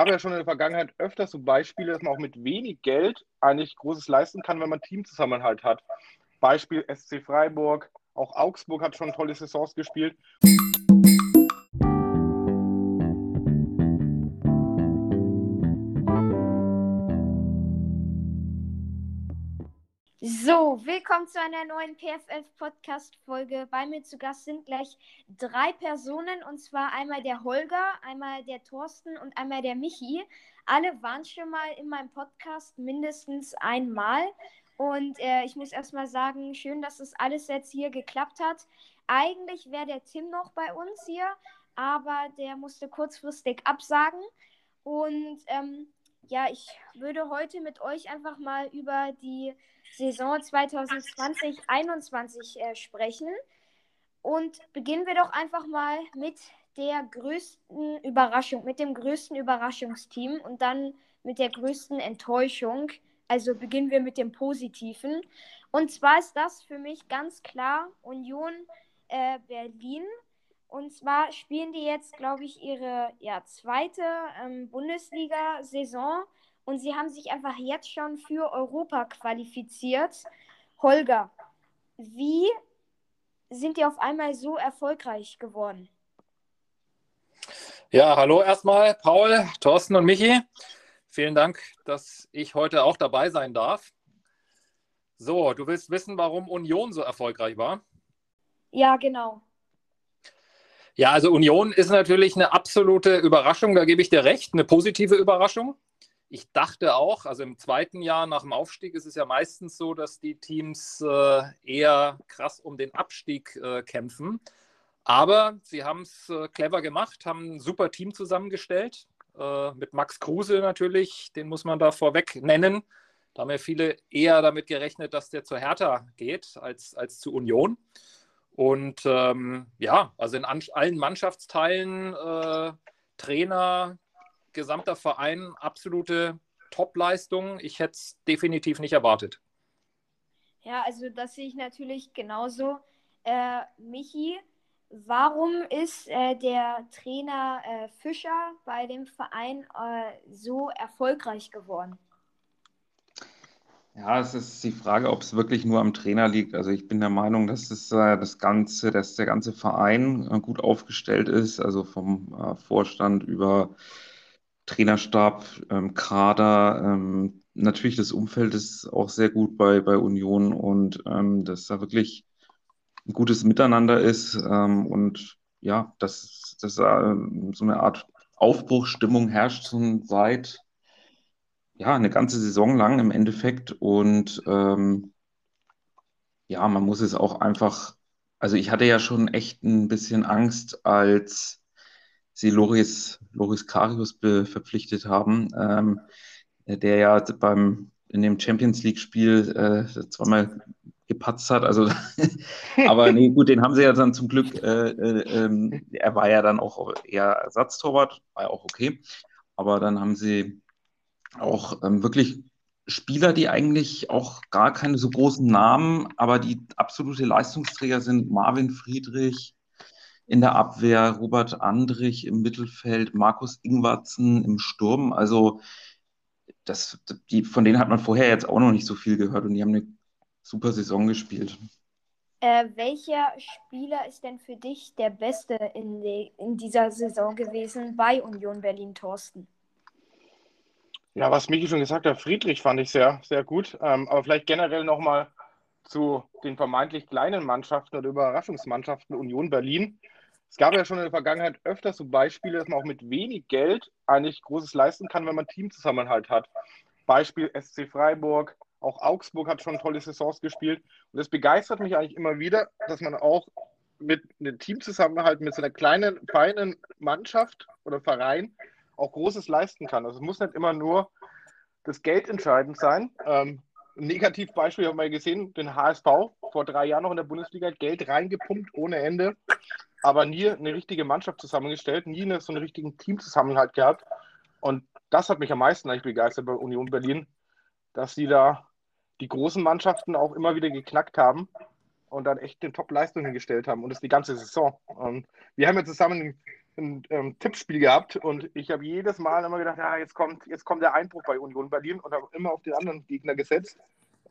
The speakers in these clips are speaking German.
gab ja schon in der Vergangenheit öfters so Beispiele, dass man auch mit wenig Geld eigentlich Großes leisten kann, wenn man Teamzusammenhalt hat. Beispiel SC Freiburg, auch Augsburg hat schon tolle Saisons gespielt. So, willkommen zu einer neuen PFF-Podcast-Folge. Bei mir zu Gast sind gleich drei Personen, und zwar einmal der Holger, einmal der Thorsten und einmal der Michi. Alle waren schon mal in meinem Podcast mindestens einmal. Und äh, ich muss erstmal sagen, schön, dass das alles jetzt hier geklappt hat. Eigentlich wäre der Tim noch bei uns hier, aber der musste kurzfristig absagen. Und ähm, ja, ich würde heute mit euch einfach mal über die Saison 2020-21 äh, sprechen. Und beginnen wir doch einfach mal mit der größten Überraschung, mit dem größten Überraschungsteam und dann mit der größten Enttäuschung. Also beginnen wir mit dem Positiven. Und zwar ist das für mich ganz klar Union äh, Berlin. Und zwar spielen die jetzt, glaube ich, ihre ja, zweite ähm, Bundesliga-Saison und sie haben sich einfach jetzt schon für Europa qualifiziert. Holger, wie sind die auf einmal so erfolgreich geworden? Ja, hallo erstmal, Paul, Thorsten und Michi. Vielen Dank, dass ich heute auch dabei sein darf. So, du willst wissen, warum Union so erfolgreich war? Ja, genau. Ja, also Union ist natürlich eine absolute Überraschung, da gebe ich dir recht, eine positive Überraschung ich dachte auch, also im zweiten Jahr nach dem Aufstieg ist es ja meistens so, dass die Teams äh, eher krass um den Abstieg äh, kämpfen. Aber sie haben es äh, clever gemacht, haben ein super Team zusammengestellt. Mit Max Kruse natürlich, den muss man da vorweg nennen. Da haben ja viele eher damit gerechnet, dass der zu Hertha geht als, als zu Union. Und ähm, ja, also in allen Mannschaftsteilen, äh, Trainer, gesamter Verein absolute Top-Leistung. Ich hätte es definitiv nicht erwartet. Ja, also das sehe ich natürlich genauso. Äh, Michi, warum ist äh, der Trainer äh, Fischer bei dem Verein äh, so erfolgreich geworden? Ja, es ist die Frage, ob es wirklich nur am Trainer liegt. Also ich bin der Meinung, dass es äh, das ganze, dass der ganze Verein äh, gut aufgestellt ist, also vom Vorstand über Trainerstab, ähm, Kader, ähm, natürlich das Umfeld ist auch sehr gut bei, bei Union und ähm, dass da wirklich ein gutes Miteinander ist ähm, und ja, dass, dass äh, so eine Art Aufbruchsstimmung herrscht schon seit ja, eine ganze Saison lang im Endeffekt und ähm, ja, man muss es auch einfach, also ich hatte ja schon echt ein bisschen Angst, als sie Loris, Loris Karius verpflichtet haben, ähm, der ja beim in dem Champions League-Spiel äh, zweimal gepatzt hat. Also, aber nee, gut, den haben sie ja dann zum Glück. Äh, äh, ähm, er war ja dann auch eher Ersatztorwart, war ja auch okay. Aber dann haben sie auch ähm, wirklich Spieler, die eigentlich auch gar keine so großen Namen, aber die absolute Leistungsträger sind. Marvin Friedrich, in der Abwehr, Robert Andrich im Mittelfeld, Markus Ingwarzen im Sturm. Also das, die, von denen hat man vorher jetzt auch noch nicht so viel gehört und die haben eine super Saison gespielt. Äh, welcher Spieler ist denn für dich der Beste in, in dieser Saison gewesen bei Union Berlin, Thorsten? Ja, was Miki schon gesagt hat, Friedrich fand ich sehr, sehr gut. Ähm, aber vielleicht generell nochmal zu den vermeintlich kleinen Mannschaften oder Überraschungsmannschaften Union Berlin. Es gab ja schon in der Vergangenheit öfters so Beispiele, dass man auch mit wenig Geld eigentlich Großes leisten kann, wenn man Teamzusammenhalt hat. Beispiel SC Freiburg, auch Augsburg hat schon tolle Saisons gespielt. Und das begeistert mich eigentlich immer wieder, dass man auch mit einem Teamzusammenhalt, mit so einer kleinen, feinen Mannschaft oder Verein auch Großes leisten kann. Also es muss nicht immer nur das Geld entscheidend sein. Ähm, ein Negativbeispiel haben wir gesehen, den HSV vor drei Jahren noch in der Bundesliga Geld reingepumpt ohne Ende aber nie eine richtige Mannschaft zusammengestellt, nie eine, so einen richtigen Teamzusammenhalt gehabt. Und das hat mich am meisten eigentlich begeistert bei Union Berlin, dass sie da die großen Mannschaften auch immer wieder geknackt haben und dann echt eine Top-Leistung hingestellt haben und das die ganze Saison. Und wir haben ja zusammen ein ähm, Tippspiel gehabt und ich habe jedes Mal immer gedacht, ja, jetzt kommt, jetzt kommt der Einbruch bei Union Berlin und habe immer auf den anderen Gegner gesetzt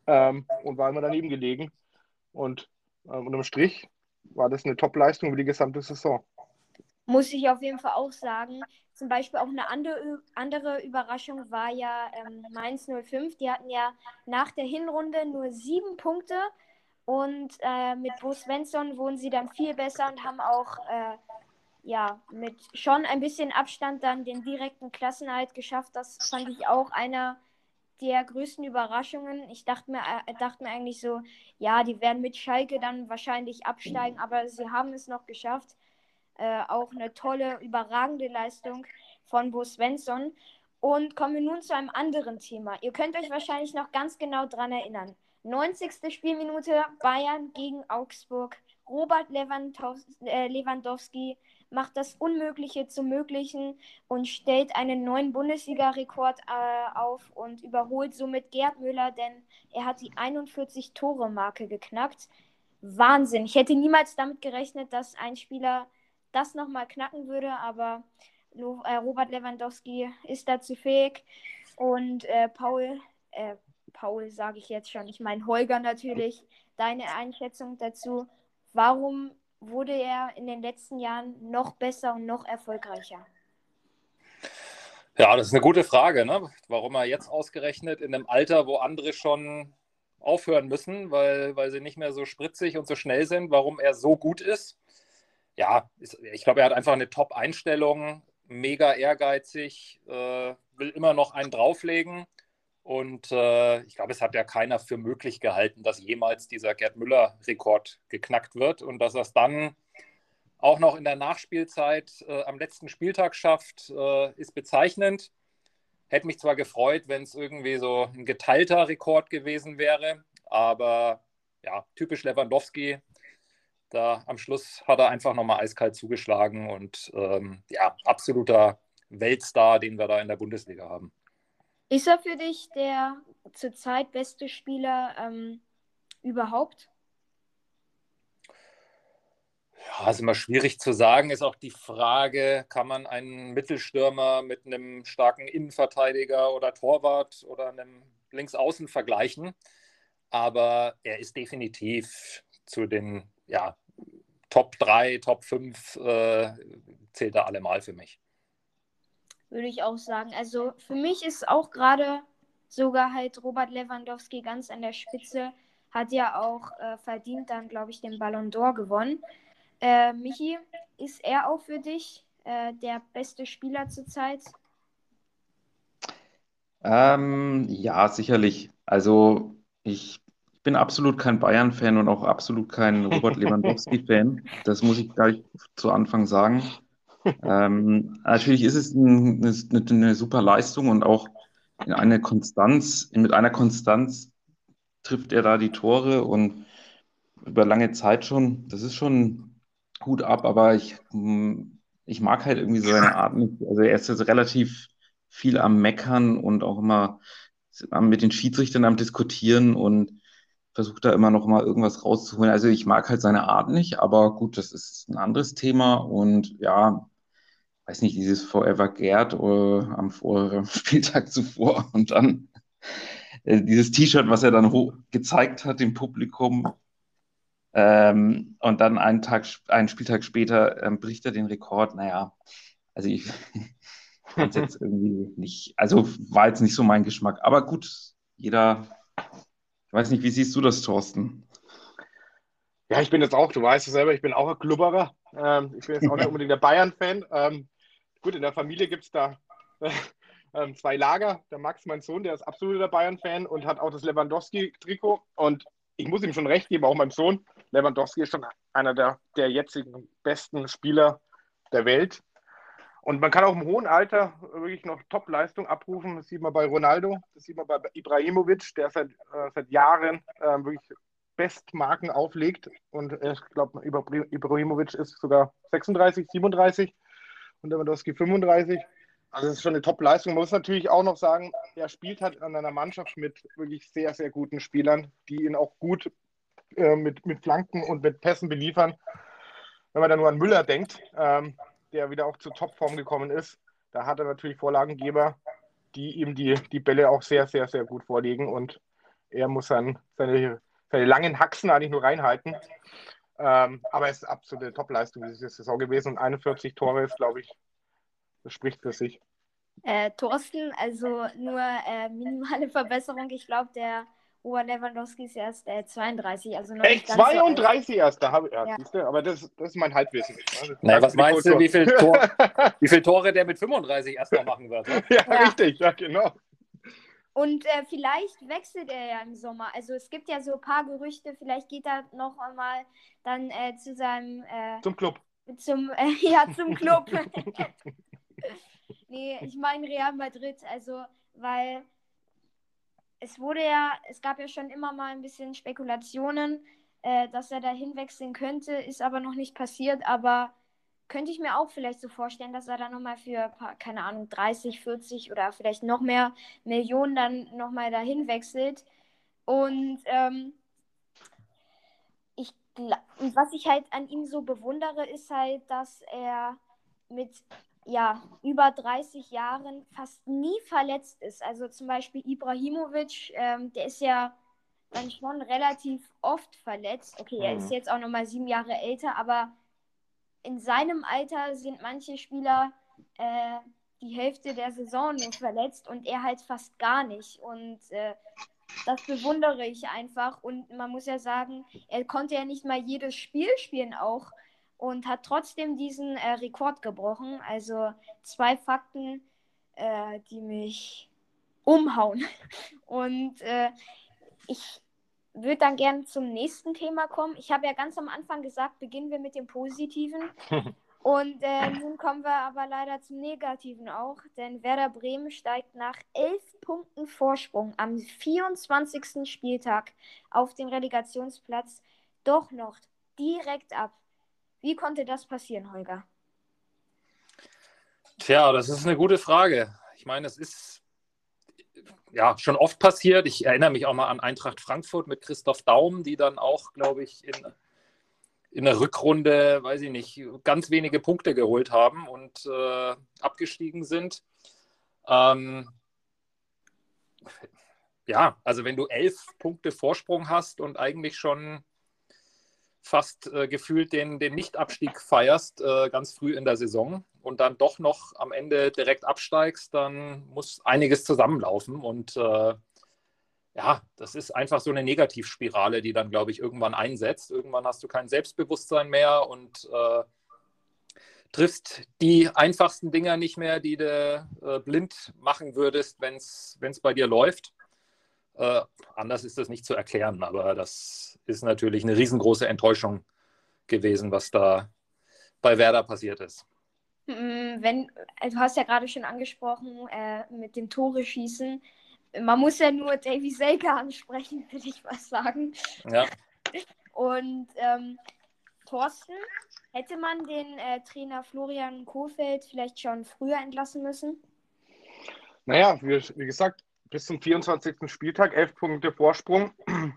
ähm, und war immer daneben gelegen. Und ähm, unterm Strich war das eine Top-Leistung über die gesamte Saison. Muss ich auf jeden Fall auch sagen. Zum Beispiel auch eine andere, andere Überraschung war ja ähm, Mainz 05. Die hatten ja nach der Hinrunde nur sieben Punkte und äh, mit Bo Svensson wurden sie dann viel besser und haben auch äh, ja, mit schon ein bisschen Abstand dann den direkten Klassenhalt geschafft. Das fand ich auch einer der größten Überraschungen. Ich dachte mir, äh, dachte mir eigentlich so, ja, die werden mit Schalke dann wahrscheinlich absteigen, aber sie haben es noch geschafft. Äh, auch eine tolle, überragende Leistung von Bo Svensson. Und kommen wir nun zu einem anderen Thema. Ihr könnt euch wahrscheinlich noch ganz genau daran erinnern. 90. Spielminute Bayern gegen Augsburg. Robert äh, Lewandowski macht das Unmögliche zum Möglichen und stellt einen neuen Bundesliga-Rekord äh, auf und überholt somit Gerd Müller, denn er hat die 41-Tore-Marke geknackt. Wahnsinn. Ich hätte niemals damit gerechnet, dass ein Spieler das nochmal knacken würde, aber äh, Robert Lewandowski ist dazu fähig. Und äh, Paul, äh, Paul sage ich jetzt schon, ich meine Holger natürlich, deine Einschätzung dazu. Warum wurde er in den letzten Jahren noch besser und noch erfolgreicher? Ja, das ist eine gute Frage, ne? warum er jetzt ausgerechnet in einem Alter, wo andere schon aufhören müssen, weil, weil sie nicht mehr so spritzig und so schnell sind, warum er so gut ist. Ja, ich glaube, er hat einfach eine Top-Einstellung, mega ehrgeizig, äh, will immer noch einen drauflegen. Und äh, ich glaube, es hat ja keiner für möglich gehalten, dass jemals dieser Gerd Müller-Rekord geknackt wird und dass er es dann auch noch in der Nachspielzeit äh, am letzten Spieltag schafft, äh, ist bezeichnend. Hätte mich zwar gefreut, wenn es irgendwie so ein geteilter Rekord gewesen wäre, aber ja, typisch Lewandowski. Da am Schluss hat er einfach nochmal eiskalt zugeschlagen und ähm, ja, absoluter Weltstar, den wir da in der Bundesliga haben. Ist er für dich der zurzeit beste Spieler ähm, überhaupt? Ja, ist immer schwierig zu sagen. Ist auch die Frage, kann man einen Mittelstürmer mit einem starken Innenverteidiger oder Torwart oder einem Linksaußen vergleichen? Aber er ist definitiv zu den ja, Top 3, Top 5 äh, zählt er allemal für mich würde ich auch sagen. Also für mich ist auch gerade sogar halt Robert Lewandowski ganz an der Spitze. Hat ja auch äh, verdient dann, glaube ich, den Ballon d'Or gewonnen. Äh, Michi, ist er auch für dich äh, der beste Spieler zurzeit? Ähm, ja, sicherlich. Also ich bin absolut kein Bayern-Fan und auch absolut kein Robert Lewandowski-Fan. Das muss ich gleich zu Anfang sagen ähm, natürlich ist es ein, eine, eine, super Leistung und auch in eine Konstanz, mit einer Konstanz trifft er da die Tore und über lange Zeit schon. Das ist schon Hut ab, aber ich, hm, ich mag halt irgendwie so seine Art nicht. Also er ist jetzt relativ viel am Meckern und auch immer mit den Schiedsrichtern am Diskutieren und versucht da immer noch mal irgendwas rauszuholen. Also ich mag halt seine Art nicht, aber gut, das ist ein anderes Thema und ja, weiß nicht, dieses Forever Gerd uh, am vor Spieltag zuvor und dann äh, dieses T-Shirt, was er dann gezeigt hat dem Publikum. Ähm, und dann einen Tag, einen Spieltag später ähm, bricht er den Rekord. Naja, also ich fand jetzt irgendwie nicht, also war jetzt nicht so mein Geschmack. Aber gut, jeder, ich weiß nicht, wie siehst du das, Thorsten? Ja, ich bin jetzt auch, du weißt es selber, ich bin auch ein Klubberer. Ähm, ich bin jetzt auch nicht unbedingt der Bayern-Fan. Ähm, Gut, in der Familie gibt es da äh, zwei Lager. Der Max, mein Sohn, der ist absoluter Bayern-Fan und hat auch das Lewandowski-Trikot. Und ich muss ihm schon recht geben, auch meinem Sohn. Lewandowski ist schon einer der, der jetzigen besten Spieler der Welt. Und man kann auch im hohen Alter wirklich noch Top-Leistung abrufen. Das sieht man bei Ronaldo, das sieht man bei Ibrahimovic, der seit, äh, seit Jahren äh, wirklich Bestmarken auflegt. Und ich glaube, Ibrahimovic ist sogar 36, 37 und Lewandowski 35. Also es ist schon eine Top-Leistung. Man muss natürlich auch noch sagen, er spielt halt an einer Mannschaft mit wirklich sehr, sehr guten Spielern, die ihn auch gut äh, mit, mit Flanken und mit Pässen beliefern. Wenn man da nur an Müller denkt, ähm, der wieder auch zur Topform gekommen ist. Da hat er natürlich Vorlagengeber, die ihm die, die Bälle auch sehr, sehr, sehr gut vorlegen und er muss sein, seine, seine langen Haxen eigentlich nur reinhalten. Ähm, aber es ist absolute Topleistung diese Saison gewesen und 41 Tore ist, glaube ich, das spricht für sich. Äh, Thorsten, also nur äh, minimale Verbesserung. Ich glaube, der Robert Lewandowski ist erst äh, 32. Also noch Echt? 32 so erst? Da habe ja, ja. Siehste, aber das, das ist mein Halbwissen. Ne? Naja, was meinst du, wie, viel Tor, wie viele Tore der mit 35 erst noch machen wird? Ne? Ja, ja, richtig, ja, genau. Und äh, vielleicht wechselt er ja im Sommer. Also es gibt ja so ein paar Gerüchte, vielleicht geht er noch einmal dann äh, zu seinem... Äh, zum Club. Zum, äh, ja, zum Club. nee, ich meine Real Madrid. Also, weil es wurde ja, es gab ja schon immer mal ein bisschen Spekulationen, äh, dass er da hinwechseln könnte, ist aber noch nicht passiert. Aber könnte ich mir auch vielleicht so vorstellen, dass er dann nochmal für, keine Ahnung, 30, 40 oder vielleicht noch mehr Millionen dann nochmal dahin wechselt. Und ähm, ich, was ich halt an ihm so bewundere, ist halt, dass er mit ja, über 30 Jahren fast nie verletzt ist. Also zum Beispiel Ibrahimovic, ähm, der ist ja dann schon relativ oft verletzt. Okay, er ist mhm. jetzt auch nochmal sieben Jahre älter, aber in seinem Alter sind manche Spieler äh, die Hälfte der Saison nur verletzt und er halt fast gar nicht. Und äh, das bewundere ich einfach. Und man muss ja sagen, er konnte ja nicht mal jedes Spiel spielen auch und hat trotzdem diesen äh, Rekord gebrochen. Also zwei Fakten, äh, die mich umhauen. Und äh, ich würde dann gerne zum nächsten Thema kommen. Ich habe ja ganz am Anfang gesagt, beginnen wir mit dem Positiven. Und äh, nun kommen wir aber leider zum Negativen auch, denn Werder Bremen steigt nach elf Punkten Vorsprung am 24. Spieltag auf den Relegationsplatz doch noch direkt ab. Wie konnte das passieren, Holger? Tja, das ist eine gute Frage. Ich meine, es ist ja schon oft passiert. Ich erinnere mich auch mal an Eintracht Frankfurt mit Christoph Daum, die dann auch, glaube ich, in, in der Rückrunde, weiß ich nicht, ganz wenige Punkte geholt haben und äh, abgestiegen sind. Ähm, ja, also wenn du elf Punkte Vorsprung hast und eigentlich schon fast äh, gefühlt den, den Nicht-Abstieg feierst, äh, ganz früh in der Saison und dann doch noch am Ende direkt absteigst, dann muss einiges zusammenlaufen. Und äh, ja, das ist einfach so eine Negativspirale, die dann, glaube ich, irgendwann einsetzt. Irgendwann hast du kein Selbstbewusstsein mehr und äh, triffst die einfachsten Dinger nicht mehr, die du äh, blind machen würdest, wenn es bei dir läuft. Äh, anders ist das nicht zu erklären, aber das ist natürlich eine riesengroße Enttäuschung gewesen, was da bei Werder passiert ist. Mm, wenn, also du hast ja gerade schon angesprochen, äh, mit dem Tore schießen. Man muss ja nur Davy Selke ansprechen, würde ich was sagen. Ja. Und ähm, Thorsten, hätte man den äh, Trainer Florian Kohfeldt vielleicht schon früher entlassen müssen? Naja, wie, wie gesagt, bis zum 24. Spieltag, elf Punkte Vorsprung.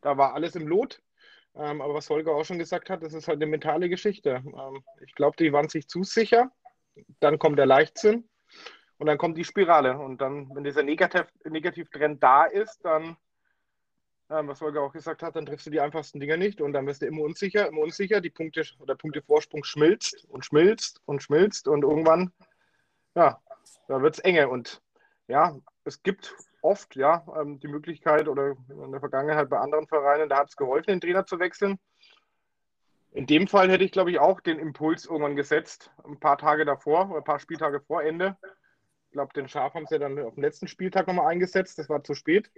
Da war alles im Lot. Ähm, aber was Holger auch schon gesagt hat, das ist halt eine mentale Geschichte. Ähm, ich glaube, die waren sich zu sicher. Dann kommt der Leichtsinn und dann kommt die Spirale. Und dann, wenn dieser Negativ Negativtrend da ist, dann, ähm, was Holger auch gesagt hat, dann triffst du die einfachsten Dinge nicht und dann wirst du immer unsicher, immer unsicher. Die Punkte oder Punktevorsprung schmilzt und schmilzt und schmilzt und irgendwann, ja, da wird es enge. Und ja, es gibt oft ja ähm, die Möglichkeit oder in der Vergangenheit bei anderen Vereinen, da hat es geholfen, den Trainer zu wechseln. In dem Fall hätte ich, glaube ich, auch den Impuls irgendwann gesetzt, ein paar Tage davor oder ein paar Spieltage vor Ende. Ich glaube, den Schaf haben sie dann auf dem letzten Spieltag nochmal eingesetzt, das war zu spät.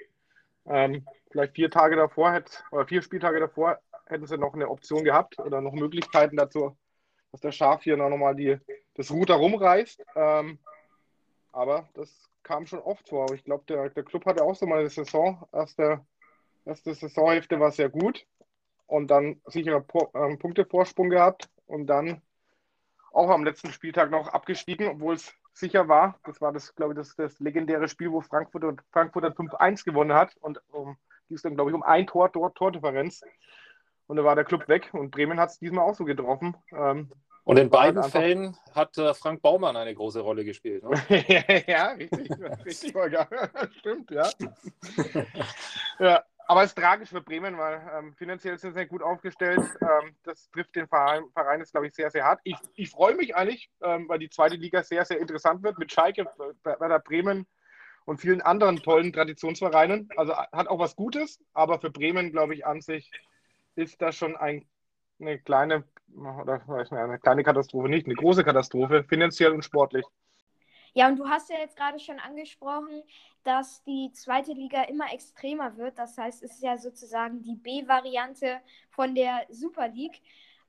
Ähm, vielleicht vier Tage davor hätte, oder vier Spieltage davor hätten sie noch eine Option gehabt oder noch Möglichkeiten dazu, dass der Schaf hier noch mal die, das Ruder rumreißt. Ähm, aber das kam schon oft vor. Ich glaube, der, der Club hatte auch so mal eine Saison. Erste, erste Saisonhälfte war sehr gut und dann sicherer äh, Punktevorsprung gehabt und dann auch am letzten Spieltag noch abgestiegen, obwohl es sicher war. Das war das, glaube ich, das, das legendäre Spiel, wo Frankfurt und Frankfurt 5-1 gewonnen hat und um, ging es dann, glaube ich, um ein Tor, Tor, Tordifferenz. Und da war der Club weg und Bremen hat es diesmal auch so getroffen. Ähm, Und in beiden Fällen hat äh, Frank Baumann eine große Rolle gespielt. Ne? ja, richtig, richtig, Holger. Stimmt, ja. ja. Aber es ist tragisch für Bremen, weil ähm, finanziell sind sie nicht gut aufgestellt. Ähm, das trifft den Verein, Verein ist, glaube ich, sehr, sehr hart. Ich, ich freue mich eigentlich, ähm, weil die zweite Liga sehr, sehr interessant wird mit Schalke, Werder Bremen und vielen anderen tollen Traditionsvereinen. Also hat auch was Gutes, aber für Bremen, glaube ich, an sich ist das schon ein, eine kleine, oder eine kleine Katastrophe, nicht eine große Katastrophe, finanziell und sportlich. Ja, und du hast ja jetzt gerade schon angesprochen, dass die zweite Liga immer extremer wird. Das heißt, es ist ja sozusagen die B-Variante von der Super League.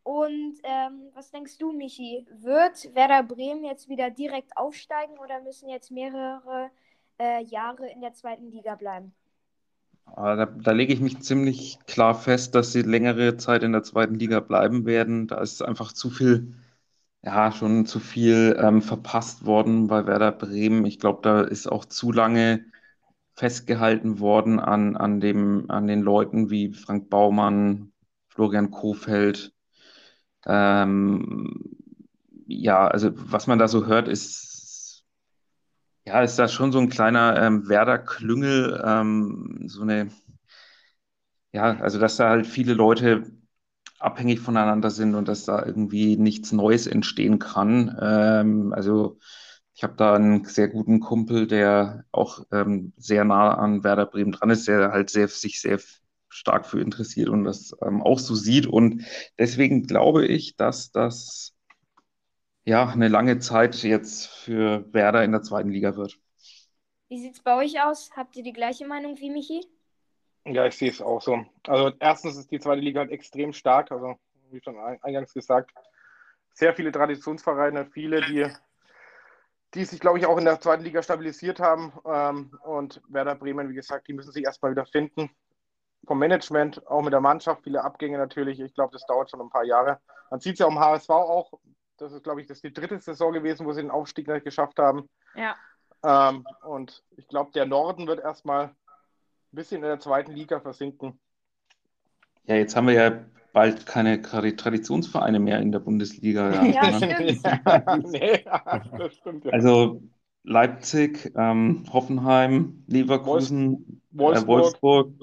Und ähm, was denkst du, Michi? Wird Werder Bremen jetzt wieder direkt aufsteigen oder müssen jetzt mehrere äh, Jahre in der zweiten Liga bleiben? Da, da, lege ich mich ziemlich klar fest, dass sie längere Zeit in der zweiten Liga bleiben werden. Da ist einfach zu viel ja, schon zu viel ähm, verpasst worden bei Werder Bremen. Ich glaube, da ist auch zu lange festgehalten worden an, an, dem, an den Leuten wie Frank Baumann, Florian Kofeld. Ähm, ja, also was man da so hört, ist, ja, ist da schon so ein kleiner ähm, Werder-Klüngel, ähm, so eine, ja, also dass da halt viele Leute abhängig voneinander sind und dass da irgendwie nichts Neues entstehen kann. Ähm, also ich habe da einen sehr guten Kumpel, der auch ähm, sehr nah an Werder Bremen dran ist, der halt sehr, sich sehr stark für interessiert und das ähm, auch so sieht. Und deswegen glaube ich, dass das ja eine lange Zeit jetzt für Werder in der zweiten Liga wird. Wie sieht es bei euch aus? Habt ihr die gleiche Meinung wie Michi? Ja, ich sehe es auch so. Also erstens ist die zweite Liga halt extrem stark, also wie schon eingangs gesagt, sehr viele Traditionsvereine, viele, die, die sich, glaube ich, auch in der zweiten Liga stabilisiert haben. Ähm, und Werder Bremen, wie gesagt, die müssen sich erstmal wieder finden. Vom Management, auch mit der Mannschaft, viele Abgänge natürlich. Ich glaube, das dauert schon ein paar Jahre. Man sieht es ja um HSV auch. Das ist, glaube ich, das ist die dritte Saison gewesen, wo sie den Aufstieg nicht geschafft haben. Ja. Ähm, und ich glaube, der Norden wird erstmal ein bisschen in der zweiten Liga versinken. Ja, jetzt haben wir ja bald keine Traditionsvereine mehr in der Bundesliga. Ja, ja stimmt. ja, nee, das stimmt ja. Also Leipzig, ähm, Hoffenheim, Leverkusen, Wolfsburg, äh, Wolfsburg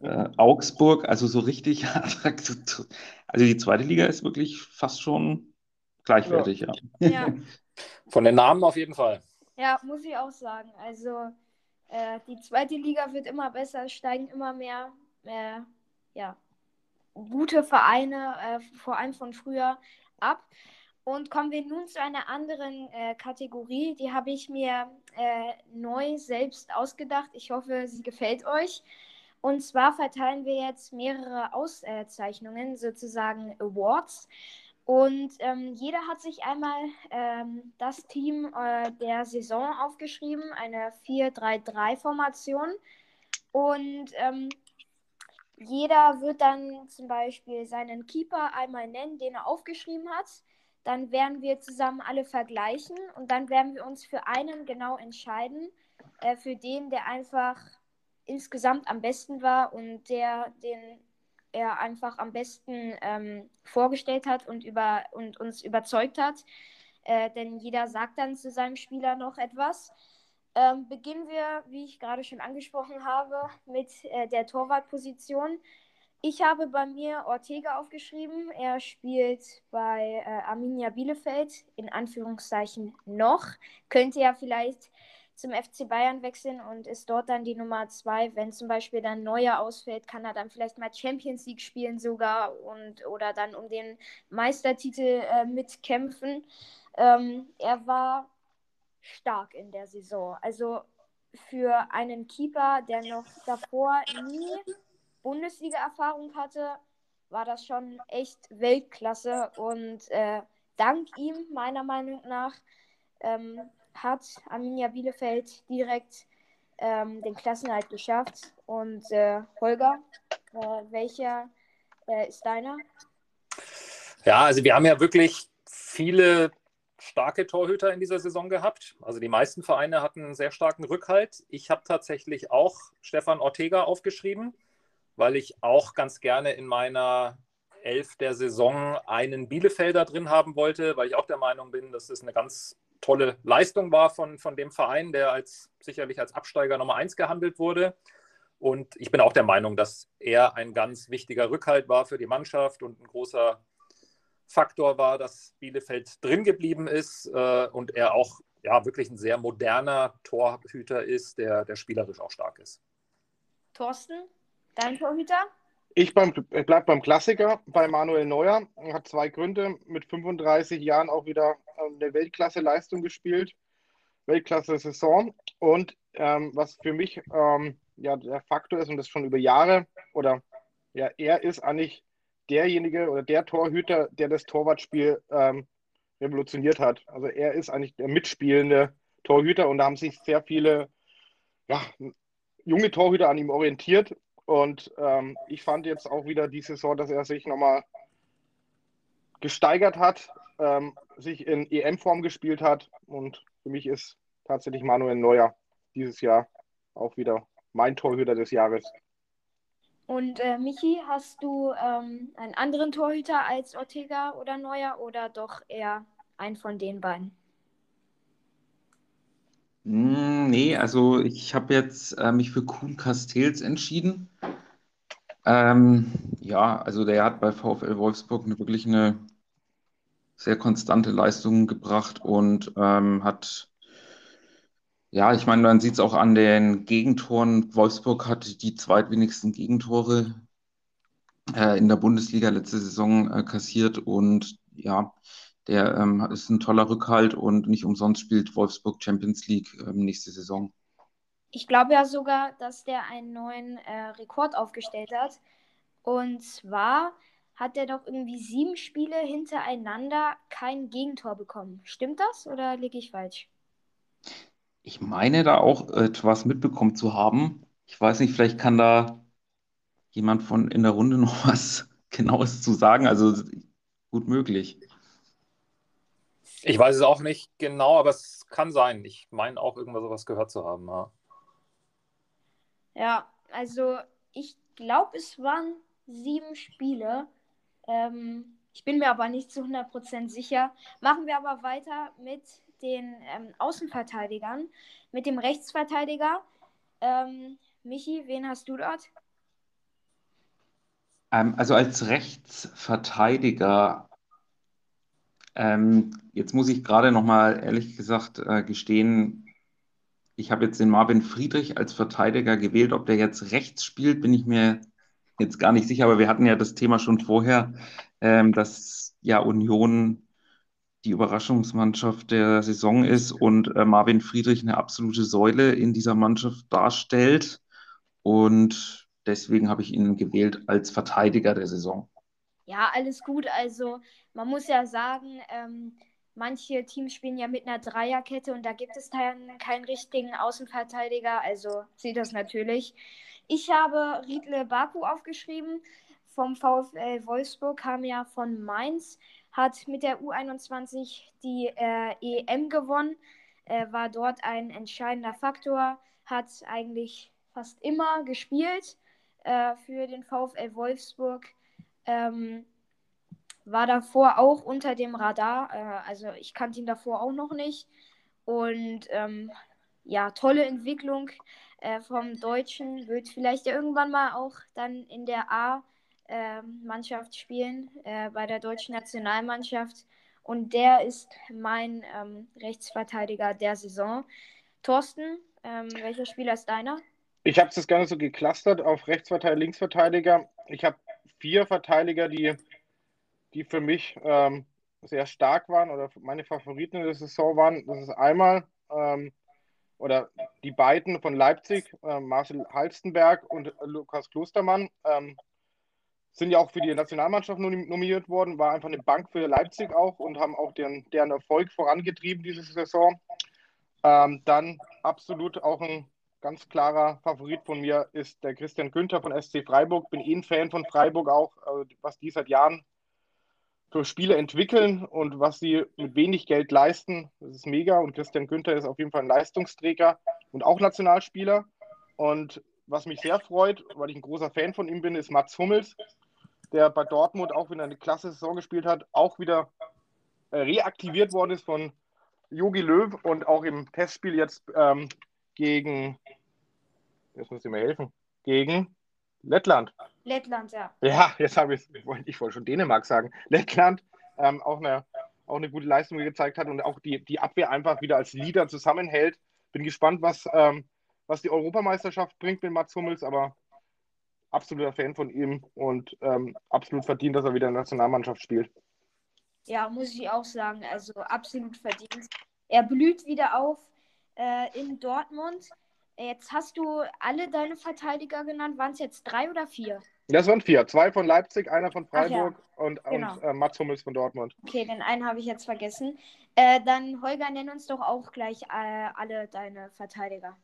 äh, Augsburg, also so richtig Also die zweite Liga ist wirklich fast schon gleichwertig, ja. ja. Von den Namen auf jeden Fall. Ja, muss ich auch sagen. Also äh, die zweite Liga wird immer besser, es steigen immer mehr äh, ja, gute Vereine, äh, vor allem von früher, ab. Und kommen wir nun zu einer anderen äh, Kategorie. Die habe ich mir äh, neu selbst ausgedacht. Ich hoffe, sie gefällt euch. Und zwar verteilen wir jetzt mehrere Auszeichnungen, sozusagen Awards. Und ähm, jeder hat sich einmal ähm, das Team äh, der Saison aufgeschrieben, eine 4-3-3-Formation. Und ähm, jeder wird dann zum Beispiel seinen Keeper einmal nennen, den er aufgeschrieben hat. Dann werden wir zusammen alle vergleichen und dann werden wir uns für einen genau entscheiden, äh, für den, der einfach insgesamt am besten war und der den er einfach am besten ähm, vorgestellt hat und, über, und uns überzeugt hat. Äh, denn jeder sagt dann zu seinem Spieler noch etwas. Ähm, beginnen wir, wie ich gerade schon angesprochen habe, mit äh, der Torwartposition. Ich habe bei mir Ortega aufgeschrieben. Er spielt bei äh, Arminia Bielefeld, in Anführungszeichen noch. Könnte ja vielleicht zum FC Bayern wechseln und ist dort dann die Nummer zwei. Wenn zum Beispiel dann Neuer ausfällt, kann er dann vielleicht mal Champions League spielen sogar und oder dann um den Meistertitel äh, mitkämpfen. Ähm, er war stark in der Saison. Also für einen Keeper, der noch davor nie Bundesliga-Erfahrung hatte, war das schon echt Weltklasse und äh, dank ihm meiner Meinung nach ähm, hat Arminia Bielefeld direkt ähm, den Klassenhalt geschafft. Und äh, Holger, äh, welcher äh, ist deiner? Ja, also wir haben ja wirklich viele starke Torhüter in dieser Saison gehabt. Also die meisten Vereine hatten einen sehr starken Rückhalt. Ich habe tatsächlich auch Stefan Ortega aufgeschrieben, weil ich auch ganz gerne in meiner elf der Saison einen Bielefelder drin haben wollte, weil ich auch der Meinung bin, dass es eine ganz tolle Leistung war von, von dem Verein, der als sicherlich als Absteiger Nummer eins gehandelt wurde. Und ich bin auch der Meinung, dass er ein ganz wichtiger Rückhalt war für die Mannschaft und ein großer Faktor war, dass Bielefeld drin geblieben ist äh, und er auch ja, wirklich ein sehr moderner Torhüter ist, der, der spielerisch auch stark ist. Thorsten, dein Torhüter? Ich, ich bleibe beim Klassiker, bei Manuel Neuer. Hat zwei Gründe. Mit 35 Jahren auch wieder eine Weltklasse-Leistung gespielt. Weltklasse-Saison. Und ähm, was für mich ähm, ja der Faktor ist und das schon über Jahre oder ja, er ist eigentlich derjenige oder der Torhüter, der das Torwartspiel ähm, revolutioniert hat. Also er ist eigentlich der mitspielende Torhüter und da haben sich sehr viele ja, junge Torhüter an ihm orientiert. Und ähm, ich fand jetzt auch wieder die Saison, dass er sich nochmal gesteigert hat, ähm, sich in EM-Form gespielt hat. Und für mich ist tatsächlich Manuel Neuer dieses Jahr auch wieder mein Torhüter des Jahres. Und äh, Michi, hast du ähm, einen anderen Torhüter als Ortega oder Neuer oder doch eher einen von den beiden? Hm, nee, also ich habe jetzt äh, mich für Kuhn Castells entschieden. Ähm, ja, also der hat bei VfL Wolfsburg eine, wirklich eine sehr konstante Leistung gebracht und ähm, hat ja, ich meine, man sieht es auch an den Gegentoren. Wolfsburg hat die zweitwenigsten Gegentore äh, in der Bundesliga letzte Saison äh, kassiert und ja, der ähm, ist ein toller Rückhalt und nicht umsonst spielt Wolfsburg Champions League ähm, nächste Saison. Ich glaube ja sogar, dass der einen neuen äh, Rekord aufgestellt hat. Und zwar hat er doch irgendwie sieben Spiele hintereinander kein Gegentor bekommen. Stimmt das oder liege ich falsch? Ich meine da auch etwas mitbekommen zu haben. Ich weiß nicht, vielleicht kann da jemand von in der Runde noch was Genaues zu sagen. Also gut möglich. Ich weiß es auch nicht genau, aber es kann sein. Ich meine auch irgendwas sowas gehört zu haben. Ja, ja also ich glaube, es waren sieben Spiele. Ähm, ich bin mir aber nicht zu 100% sicher. Machen wir aber weiter mit den ähm, Außenverteidigern, mit dem Rechtsverteidiger. Ähm, Michi, wen hast du dort? Ähm, also als Rechtsverteidiger, ähm, jetzt muss ich gerade nochmal ehrlich gesagt äh, gestehen, ich habe jetzt den Marvin Friedrich als Verteidiger gewählt. Ob der jetzt rechts spielt, bin ich mir jetzt gar nicht sicher, aber wir hatten ja das Thema schon vorher, ähm, dass ja Union die Überraschungsmannschaft der Saison ist und äh, Marvin Friedrich eine absolute Säule in dieser Mannschaft darstellt. Und deswegen habe ich ihn gewählt als Verteidiger der Saison. Ja, alles gut. Also man muss ja sagen, ähm, manche Teams spielen ja mit einer Dreierkette und da gibt es dann keinen richtigen Außenverteidiger. Also sieht das natürlich. Ich habe Riedle Baku aufgeschrieben. Vom VfL Wolfsburg kam ja von Mainz hat mit der U21 die äh, EM gewonnen, äh, war dort ein entscheidender Faktor, hat eigentlich fast immer gespielt äh, für den VfL Wolfsburg. Ähm, war davor auch unter dem Radar, äh, also ich kannte ihn davor auch noch nicht. Und ähm, ja, tolle Entwicklung äh, vom Deutschen, wird vielleicht ja irgendwann mal auch dann in der A äh, Mannschaft spielen, äh, bei der deutschen Nationalmannschaft. Und der ist mein ähm, Rechtsverteidiger der Saison. Thorsten, ähm, welcher Spieler ist deiner? Ich habe es gerne so geclustert auf Rechtsverteidiger, Linksverteidiger. Ich habe vier Verteidiger, die, die für mich ähm, sehr stark waren oder meine Favoriten in der Saison waren. Das ist einmal ähm, oder die beiden von Leipzig, äh, Marcel Halstenberg und Lukas Klostermann. Ähm, sind ja auch für die Nationalmannschaft nominiert worden, war einfach eine Bank für Leipzig auch und haben auch deren, deren Erfolg vorangetrieben diese Saison. Ähm, dann absolut auch ein ganz klarer Favorit von mir ist der Christian Günther von SC Freiburg. Bin eh ein Fan von Freiburg auch, also was die seit Jahren für Spiele entwickeln und was sie mit wenig Geld leisten. Das ist mega und Christian Günther ist auf jeden Fall ein Leistungsträger und auch Nationalspieler. Und was mich sehr freut, weil ich ein großer Fan von ihm bin, ist Mats Hummels. der bei Dortmund auch wieder eine klasse Saison gespielt hat, auch wieder äh, reaktiviert worden ist von Jogi Löw und auch im Testspiel jetzt ähm, gegen, jetzt muss ich mir helfen, gegen Lettland. Lettland, ja. Ja, jetzt habe ich es, ich wollte schon Dänemark sagen. Lettland ähm, auch, eine, auch eine gute Leistung gezeigt hat und auch die, die Abwehr einfach wieder als Leader zusammenhält. Bin gespannt, was, ähm, was die Europameisterschaft bringt mit Mats Hummels, aber absoluter Fan von ihm und ähm, absolut verdient, dass er wieder in der Nationalmannschaft spielt. Ja, muss ich auch sagen. Also absolut verdient. Er blüht wieder auf äh, in Dortmund. Jetzt hast du alle deine Verteidiger genannt. Waren es jetzt drei oder vier? Das waren vier. Zwei von Leipzig, einer von Freiburg ja. und, Genau. und äh, Mats Hummels von Dortmund. Okay, den einen habe ich jetzt vergessen. Äh, dann, Holger, nenn uns doch auch gleich äh, alle deine Verteidiger.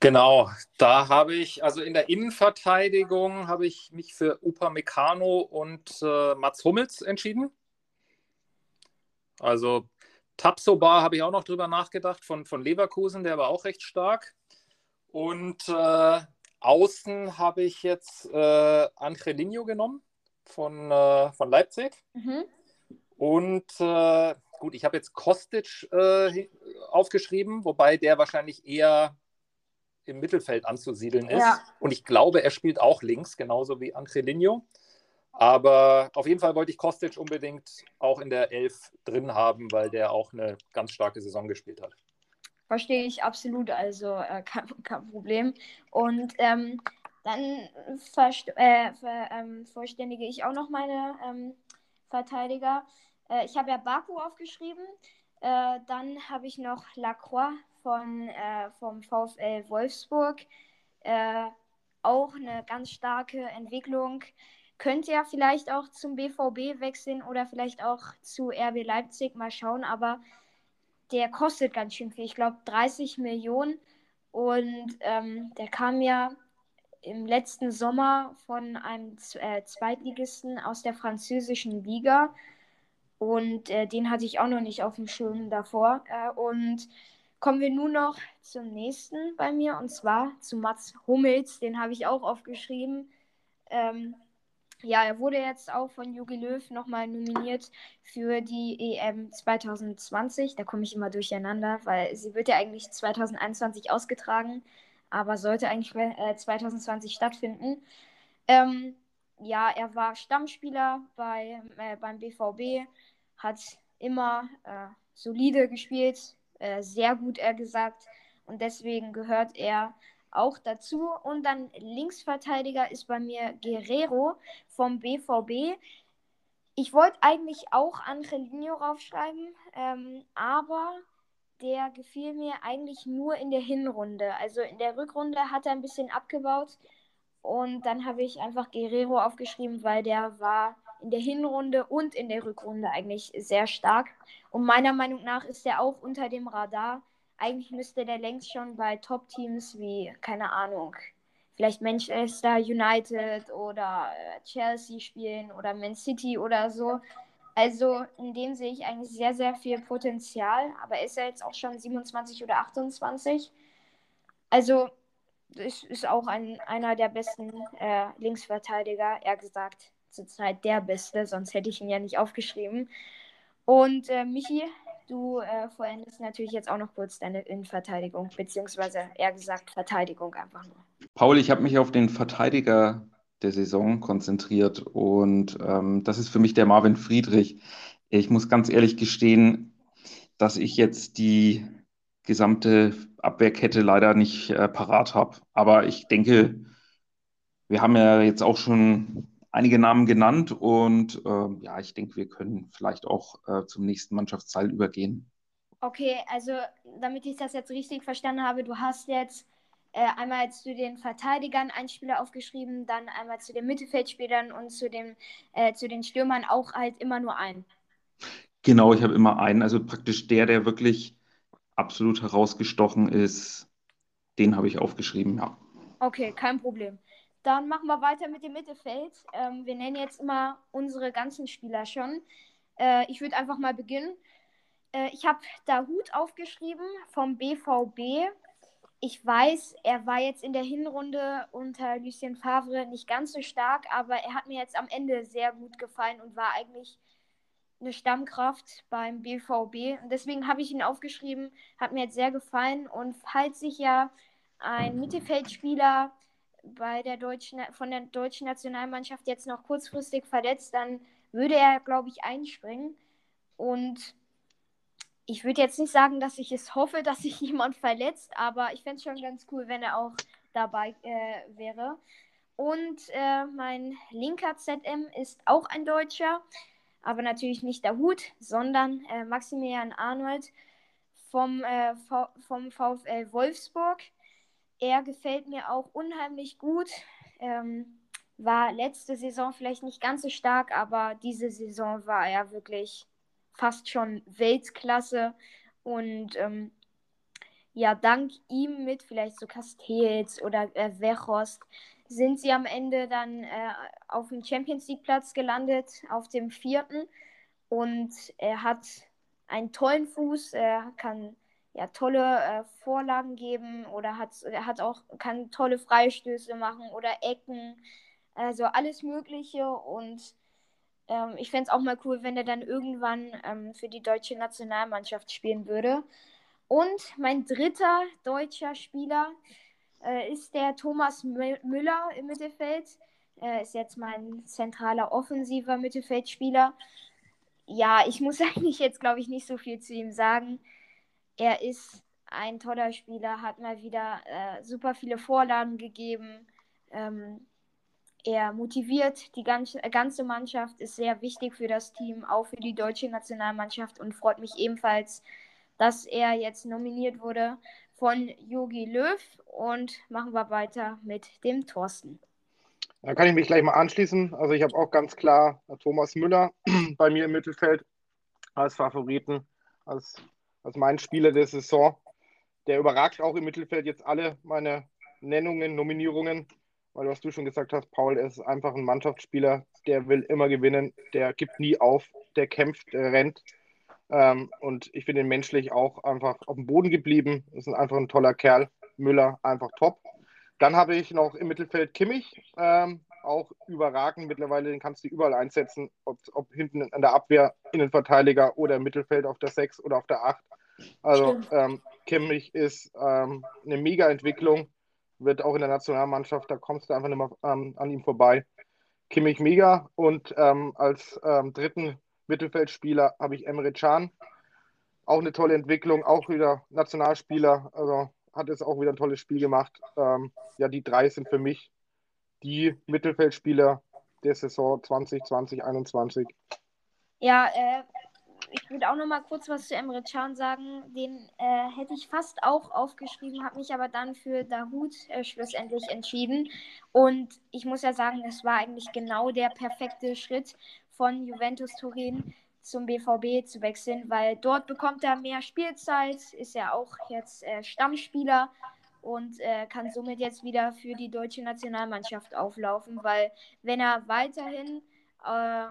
Genau, da habe ich, also in der Innenverteidigung habe ich mich für Upamecano und äh, Mats Hummels entschieden. Also Tapsoba habe ich auch noch drüber nachgedacht von, von Leverkusen, der war auch recht stark. Und äh, außen habe ich jetzt äh, Angelino genommen von, äh, von Leipzig. Mhm. Und äh, gut, ich habe jetzt Kostic äh, aufgeschrieben, wobei der wahrscheinlich eher im Mittelfeld anzusiedeln ist. Ja. Und ich glaube, er spielt auch links, genauso wie Angelino. Aber auf jeden Fall wollte ich Kostic unbedingt auch in der Elf drin haben, weil der auch eine ganz starke Saison gespielt hat. Verstehe ich absolut, also äh, kein, kein Problem. Und ähm, dann äh, ver ähm, vollständige ich auch noch meine ähm, Verteidiger. Äh, ich habe ja Baku aufgeschrieben. Äh, dann habe ich noch Lacroix von, äh, vom VfL Wolfsburg. Äh, auch eine ganz starke Entwicklung. Könnte ja vielleicht auch zum BVB wechseln oder vielleicht auch zu RB Leipzig. Mal schauen, aber der kostet ganz schön viel. Ich glaube 30 Millionen. Und ähm, der kam ja im letzten Sommer von einem Z- äh, Zweitligisten aus der französischen Liga. Und äh, den hatte ich auch noch nicht auf dem Schirm davor. Äh, und kommen wir nun noch zum nächsten bei mir und zwar zu Mats Hummels. Den habe ich auch aufgeschrieben. Ähm, ja, er wurde jetzt auch von Jogi Löw nochmal nominiert für die EM 2020. Da komme ich immer durcheinander, weil sie wird ja eigentlich 2021 ausgetragen, aber sollte eigentlich äh, 2020 stattfinden. Ähm, ja, er war Stammspieler bei, äh, beim BVB, hat immer äh, solide gespielt, äh, sehr gut, er gesagt. Und deswegen gehört er auch dazu. Und dann Linksverteidiger ist bei mir Guerrero vom BVB. Ich wollte eigentlich auch Angelino raufschreiben, ähm, aber der gefiel mir eigentlich nur in der Hinrunde. Also in der Rückrunde hat er ein bisschen abgebaut. Und dann habe ich einfach Guerrero aufgeschrieben, weil der war in der Hinrunde und in der Rückrunde eigentlich sehr stark. Und meiner Meinung nach ist er auch unter dem Radar. Eigentlich müsste der längst schon bei Top-Teams wie, keine Ahnung, vielleicht Manchester United oder äh, Chelsea spielen oder Man City oder so. Also in dem sehe ich eigentlich sehr, sehr viel Potenzial. Aber ist er jetzt auch schon 27 oder 28? Also ist, ist auch ein, einer der besten äh, Linksverteidiger, eher gesagt, zurzeit der beste, sonst hätte ich ihn ja nicht aufgeschrieben. Und äh, Michi, du äh, vollendest natürlich jetzt auch noch kurz deine Innenverteidigung, beziehungsweise eher gesagt Verteidigung einfach nur. Paul, ich habe mich auf den Verteidiger der Saison konzentriert und ähm, das ist für mich der Marvin Friedrich. Ich muss ganz ehrlich gestehen, dass ich jetzt die gesamte Abwehrkette leider nicht äh, parat habe. Aber ich denke, wir haben ja jetzt auch schon einige Namen genannt und äh, ja, ich denke, wir können vielleicht auch äh, zum nächsten Mannschaftsteil übergehen. Okay, also damit ich das jetzt richtig verstanden habe, du hast jetzt äh, einmal zu den Verteidigern einen Spieler aufgeschrieben, dann einmal zu den Mittelfeldspielern und zu, dem, äh, zu den Stürmern auch halt immer nur einen. Genau, ich habe immer einen, also praktisch der, der wirklich absolut herausgestochen ist, den habe ich aufgeschrieben, ja. Okay, kein Problem. Dann machen wir weiter mit dem Mittelfeld. Ähm, wir nennen jetzt immer unsere ganzen Spieler schon. Äh, ich würde einfach mal beginnen. Äh, ich habe Dahut aufgeschrieben vom BVB. ich weiß, er war jetzt in der Hinrunde unter Lucien Favre nicht ganz so stark, aber er hat mir jetzt am Ende sehr gut gefallen und war eigentlich eine Stammkraft beim BVB. Und deswegen habe ich ihn aufgeschrieben, hat mir jetzt sehr gefallen. Und falls sich ja ein Mittelfeldspieler bei der deutschen, von der deutschen Nationalmannschaft jetzt noch kurzfristig verletzt, dann würde er, glaube ich, einspringen. Und ich würde jetzt nicht sagen, dass ich es hoffe, dass sich jemand verletzt, aber ich fände es schon ganz cool, wenn er auch dabei äh, wäre. Und äh, mein linker ZM ist auch ein Deutscher, aber natürlich nicht der Hut, sondern äh, Maximilian Arnold vom, äh, vom VfL Wolfsburg. Er gefällt mir auch unheimlich gut. Ähm, war letzte Saison vielleicht nicht ganz so stark, aber diese Saison war er wirklich fast schon Weltklasse. Und ähm, ja, dank ihm mit vielleicht so Castells oder äh, Wechost sind sie am Ende dann äh, auf dem Champions League Platz gelandet, auf dem vierten. Und er hat einen tollen Fuß, er kann ja, tolle äh, Vorlagen geben oder hat, hat auch, kann tolle Freistöße machen oder Ecken. Also alles Mögliche und ähm, ich fände es auch mal cool, wenn er dann irgendwann ähm, für die deutsche Nationalmannschaft spielen würde. Und mein dritter deutscher Spieler äh, ist der Thomas Müller im Mittelfeld. Er ist jetzt mein zentraler offensiver Mittelfeldspieler. Ja, ich muss eigentlich jetzt, glaube ich, nicht so viel zu ihm sagen er ist ein toller Spieler, hat mal wieder äh, super viele Vorlagen gegeben. Ähm, er motiviert die ganze, äh, ganze Mannschaft, ist sehr wichtig für das Team, auch für die deutsche Nationalmannschaft und freut mich ebenfalls, dass er jetzt nominiert wurde von Yogi Löw. Und machen wir weiter mit dem Thorsten. Da kann ich mich gleich mal anschließen. Also ich habe auch ganz klar Thomas Müller bei mir im Mittelfeld als Favoriten, als als mein Spieler der Saison. Der überragt auch im Mittelfeld jetzt alle meine Nennungen, Nominierungen, weil was du schon gesagt hast, Paul, er ist einfach ein Mannschaftsspieler, der will immer gewinnen, der gibt nie auf, der kämpft, der rennt. Ähm, und ich finde ihn menschlich auch einfach auf dem Boden geblieben. Ist einfach ein toller Kerl. Müller einfach top. Dann habe ich noch im Mittelfeld Kimmich, ähm, auch überragend. Mittlerweile den kannst du überall einsetzen, ob, ob hinten an der Abwehr, Innenverteidiger oder im Mittelfeld auf der 6 oder auf der 8. Also ähm, Kimmich ist ähm, eine Mega-Entwicklung, wird auch in der Nationalmannschaft, da kommst du einfach nicht mehr ähm, an ihm vorbei. Kimmich mega und ähm, als ähm, dritten Mittelfeldspieler habe ich Emre Can. Auch eine tolle Entwicklung, auch wieder Nationalspieler, also hat jetzt auch wieder ein tolles Spiel gemacht. Ähm, ja, die drei sind für mich die Mittelfeldspieler der Saison 2020, 2021. Ja, äh, ich würde auch noch mal kurz was zu Emre Can sagen. Den äh, hätte ich fast auch aufgeschrieben, habe mich aber dann für Dahut äh, schlussendlich entschieden. Und ich muss ja sagen, es war eigentlich genau der perfekte Schritt von Juventus Turin zum BVB zu wechseln, weil dort bekommt er mehr Spielzeit, ist ja auch jetzt äh, Stammspieler und äh, kann somit jetzt wieder für die deutsche Nationalmannschaft auflaufen, weil wenn er weiterhin äh,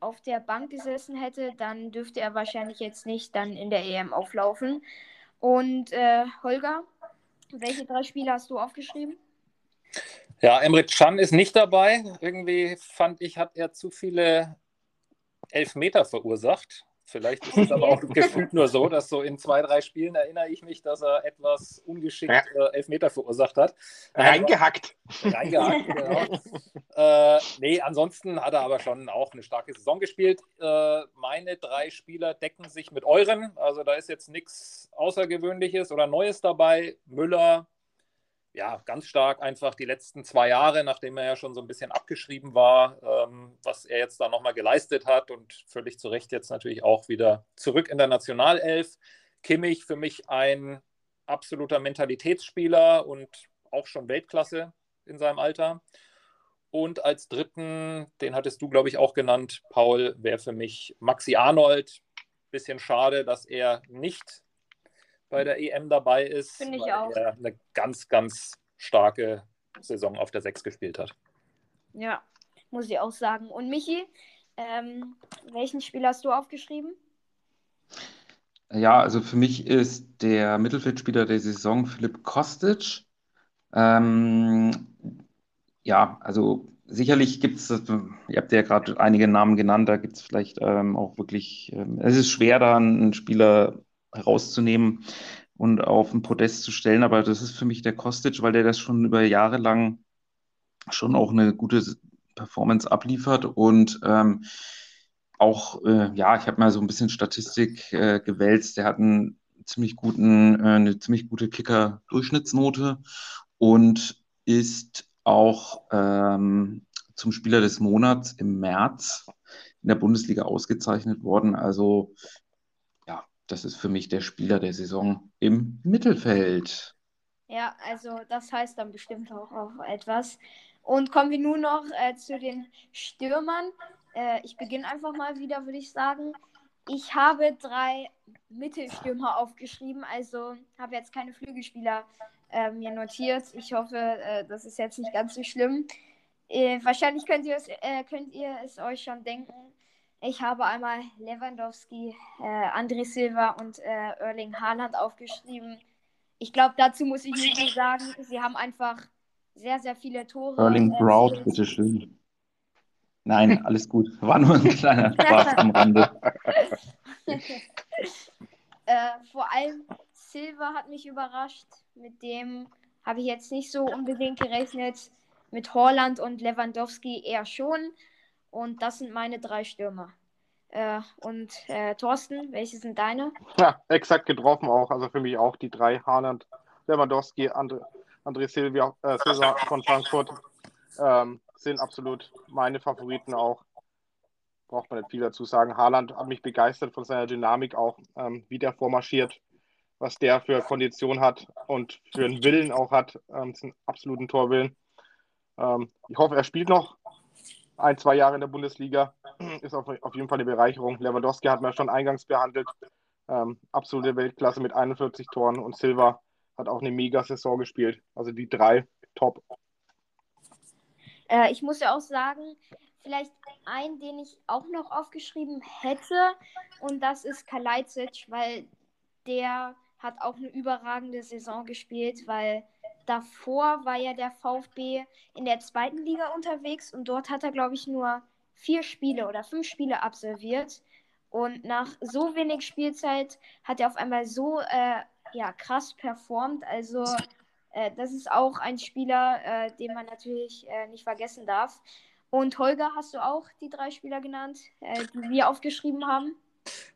auf der Bank gesessen hätte, dann dürfte er wahrscheinlich jetzt nicht dann in der EM auflaufen. Und äh, Holger, welche drei Spiele hast du aufgeschrieben? Ja, Emre Can ist nicht dabei. Irgendwie fand ich, hat er zu viele Elfmeter verursacht. Vielleicht ist es aber auch gefühlt nur so, dass so in zwei, drei Spielen erinnere ich mich, dass er etwas ungeschickt ja. äh, Elfmeter verursacht hat. Reingehackt. Reingehackt, genau. äh, nee, ansonsten hat er aber schon auch eine starke Saison gespielt. Äh, meine drei Spieler decken sich mit euren. Also da ist jetzt nichts Außergewöhnliches oder Neues dabei. Müller, ja, ganz stark einfach die letzten zwei Jahre, nachdem er ja schon so ein bisschen abgeschrieben war, ähm, was er jetzt da nochmal geleistet hat und völlig zu Recht jetzt natürlich auch wieder zurück in der Nationalelf. Kimmich für mich ein absoluter Mentalitätsspieler und auch schon Weltklasse in seinem Alter. Und als dritten, den hattest du, glaube ich, auch genannt, Paul, wäre für mich Maxi Arnold. Bisschen schade, dass er nicht bei der EM dabei ist. Finde ich auch. Er eine ganz, ganz starke Saison auf der 6 gespielt hat. Ja, muss ich auch sagen. Und Michi, ähm, welchen Spiel hast du aufgeschrieben? Ja, also für mich ist der Mittelfeldspieler der Saison Philipp Kostic. Ähm, ja, also sicherlich gibt es, ihr habt ja gerade einige Namen genannt, da gibt es vielleicht ähm, auch wirklich, ähm, es ist schwer, da einen Spieler herauszunehmen und auf ein Podest zu stellen, aber das ist für mich der Kostic, weil der das schon über Jahre lang schon auch eine gute Performance abliefert und ähm, auch, äh, ja, ich habe mal so ein bisschen Statistik äh, gewälzt. Der hat einen ziemlich guten, äh, eine ziemlich gute Kicker-Durchschnittsnote und ist auch ähm, zum Spieler des Monats im März in der Bundesliga ausgezeichnet worden. Also das ist für mich der Spieler der Saison im Mittelfeld. Ja, also das heißt dann bestimmt auch, auch etwas. Und kommen wir nun noch äh, zu den Stürmern. Äh, ich beginne einfach mal wieder, würde ich sagen. Ich habe drei Mittelstürmer aufgeschrieben, also habe jetzt keine Flügelspieler äh, mir notiert. Ich hoffe, äh, das ist jetzt nicht ganz so schlimm. Äh, wahrscheinlich könnt ihr, es, äh, könnt ihr es euch schon denken. Ich habe einmal Lewandowski, André Silva und Erling Haaland aufgeschrieben. Ich glaube, dazu muss ich nicht viel sagen. Sie haben einfach sehr, sehr viele Tore. Erling Braut, bitteschön. Nein, alles gut. War nur ein kleiner Spaß am Rande. äh, vor allem Silva hat mich überrascht. Mit dem habe ich jetzt nicht so unbedingt gerechnet. Mit Holland und Lewandowski eher schon. Und das sind meine drei Stürmer. Äh, und äh, Thorsten, welche sind deine? Ja, exakt getroffen auch. Also für mich auch die drei. Haaland, Lewandowski, André, André Silva, äh, Silva von Frankfurt. Ähm, sind absolut meine Favoriten auch. Braucht man nicht viel dazu sagen. Haaland hat mich begeistert von seiner Dynamik auch, ähm, wie der vormarschiert, was der für Kondition hat und für einen Willen auch hat, ähm, einen absoluten Torwillen. Ähm, ich hoffe, er spielt noch ein, zwei Jahre in der Bundesliga. Ist auf, auf jeden Fall eine Bereicherung. Lewandowski hat man schon eingangs behandelt. Ähm, absolute Weltklasse mit 41 Toren und Silva hat auch eine Mega-Saison gespielt. Also die drei top. Äh, ich muss ja auch sagen, vielleicht einen, den ich auch noch aufgeschrieben hätte, und das ist Kalajdzic, weil der hat auch eine überragende Saison gespielt, weil davor war ja der VfB in der zweiten Liga unterwegs und dort hat er, glaube ich, nur vier Spiele oder fünf Spiele absolviert. Und nach so wenig Spielzeit hat er auf einmal so äh, ja, krass performt. Also äh, das ist auch ein Spieler, äh, den man natürlich äh, nicht vergessen darf. Und Holger, hast du auch die drei Spieler genannt, äh, die wir aufgeschrieben haben?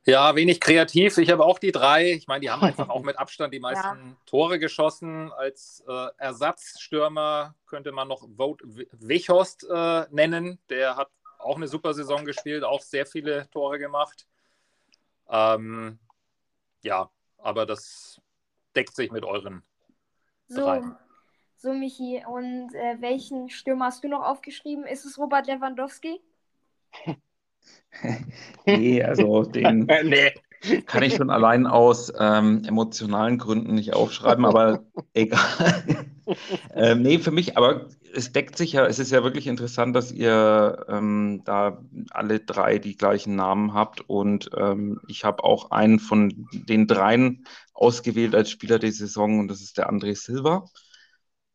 Ja, wenig kreativ. Ich habe auch die drei. Ich meine, die haben einfach auch mit Abstand die meisten ja. Tore geschossen. Als äh, Ersatzstürmer könnte man noch Vogt Wichhorst äh, nennen. Der hat auch eine super Saison gespielt, auch sehr viele Tore gemacht. Ähm, ja, aber das deckt sich mit euren so, so Michi. Und äh, welchen Stürmer hast du noch aufgeschrieben? Ist es Robert Lewandowski? nee, also den nee. kann ich schon allein aus ähm, emotionalen Gründen nicht aufschreiben, aber egal. ähm, nee, für mich, aber es deckt sich ja, es ist ja wirklich interessant, dass ihr ähm, da alle drei die gleichen Namen habt und ähm, ich habe auch einen von den dreien ausgewählt als Spieler der Saison und das ist der André Silva,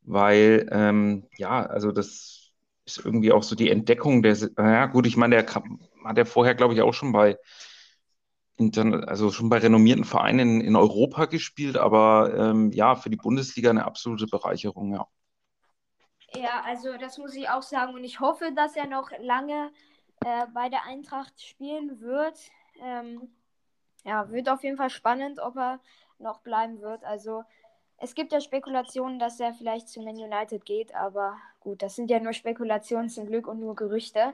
weil ähm, ja, also das ist irgendwie auch so die Entdeckung der, ja gut, ich meine, der hat ja vorher, glaube ich, auch schon bei also schon bei renommierten Vereinen in, in Europa gespielt, aber ähm, ja, für die Bundesliga eine absolute Bereicherung, ja. Ja, also das muss ich auch sagen und ich hoffe, dass er noch lange äh, bei der Eintracht spielen wird. Ähm, ja, wird auf jeden Fall spannend, ob er noch bleiben wird. Also es gibt ja Spekulationen, dass er vielleicht zu Man United geht, aber gut, das sind ja nur Spekulationen zum Glück und nur Gerüchte.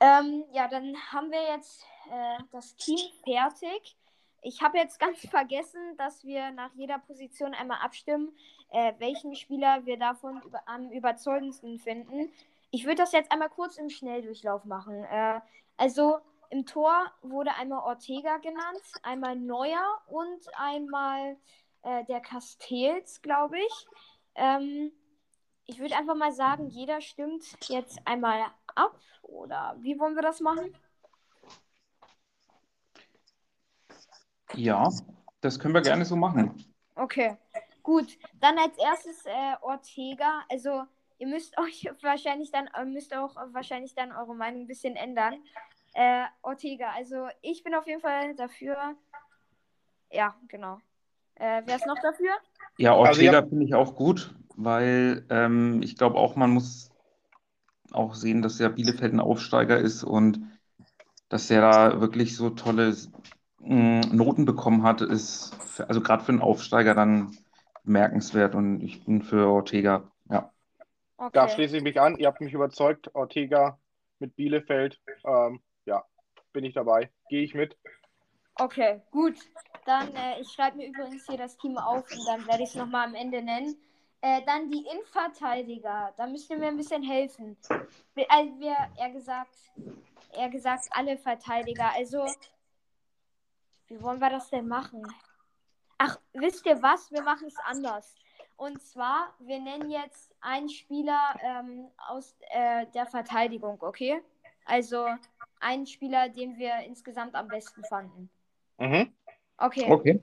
Ähm, ja, dann haben wir jetzt äh, das Team fertig. Ich habe jetzt ganz vergessen, dass wir nach jeder Position einmal abstimmen, äh, welchen Spieler wir davon über, am überzeugendsten finden. Ich würde das jetzt einmal kurz im Schnelldurchlauf machen. Äh, also im Tor wurde einmal Ortega genannt, einmal Neuer und einmal äh, der Castells, glaube ich. Ähm, ich würde einfach mal sagen, jeder stimmt jetzt einmal ab. Oder wie wollen wir das machen? Ja, das können wir gerne so machen. Okay, gut. Dann als erstes äh, Ortega. Also ihr müsst euch wahrscheinlich dann äh, müsst auch wahrscheinlich dann eure Meinung ein bisschen ändern. Äh, Ortega. Also ich bin auf jeden Fall dafür. Ja, genau. Äh, wer ist noch dafür? Ja, Also, Ortega ja- finde ich auch gut, weil ähm, ich glaube auch, man muss auch sehen, dass ja Bielefeld ein Aufsteiger ist und dass er da wirklich so tolle mh, Noten bekommen hat, ist für, also gerade für einen Aufsteiger dann bemerkenswert und ich bin für Ortega. Ja, Okay. Da schließe ich mich an. Ihr habt mich überzeugt. Ortega mit Bielefeld. Ähm, ja, bin ich dabei. Gehe ich mit. Okay, gut. Dann, äh, ich schreibe mir übrigens hier das Team auf und dann werde ich es nochmal am Ende nennen. Äh, dann die Innenverteidiger. Da müsst ihr mir ein bisschen helfen. Wir, also wir, eher gesagt, eher gesagt, alle Verteidiger. Also, wie wollen wir das denn machen? Ach, wisst ihr was? Wir machen es anders. Und zwar, wir nennen jetzt einen Spieler ähm, aus äh, der Verteidigung, okay? Also einen Spieler, den wir insgesamt am besten fanden. Mhm. Okay. okay.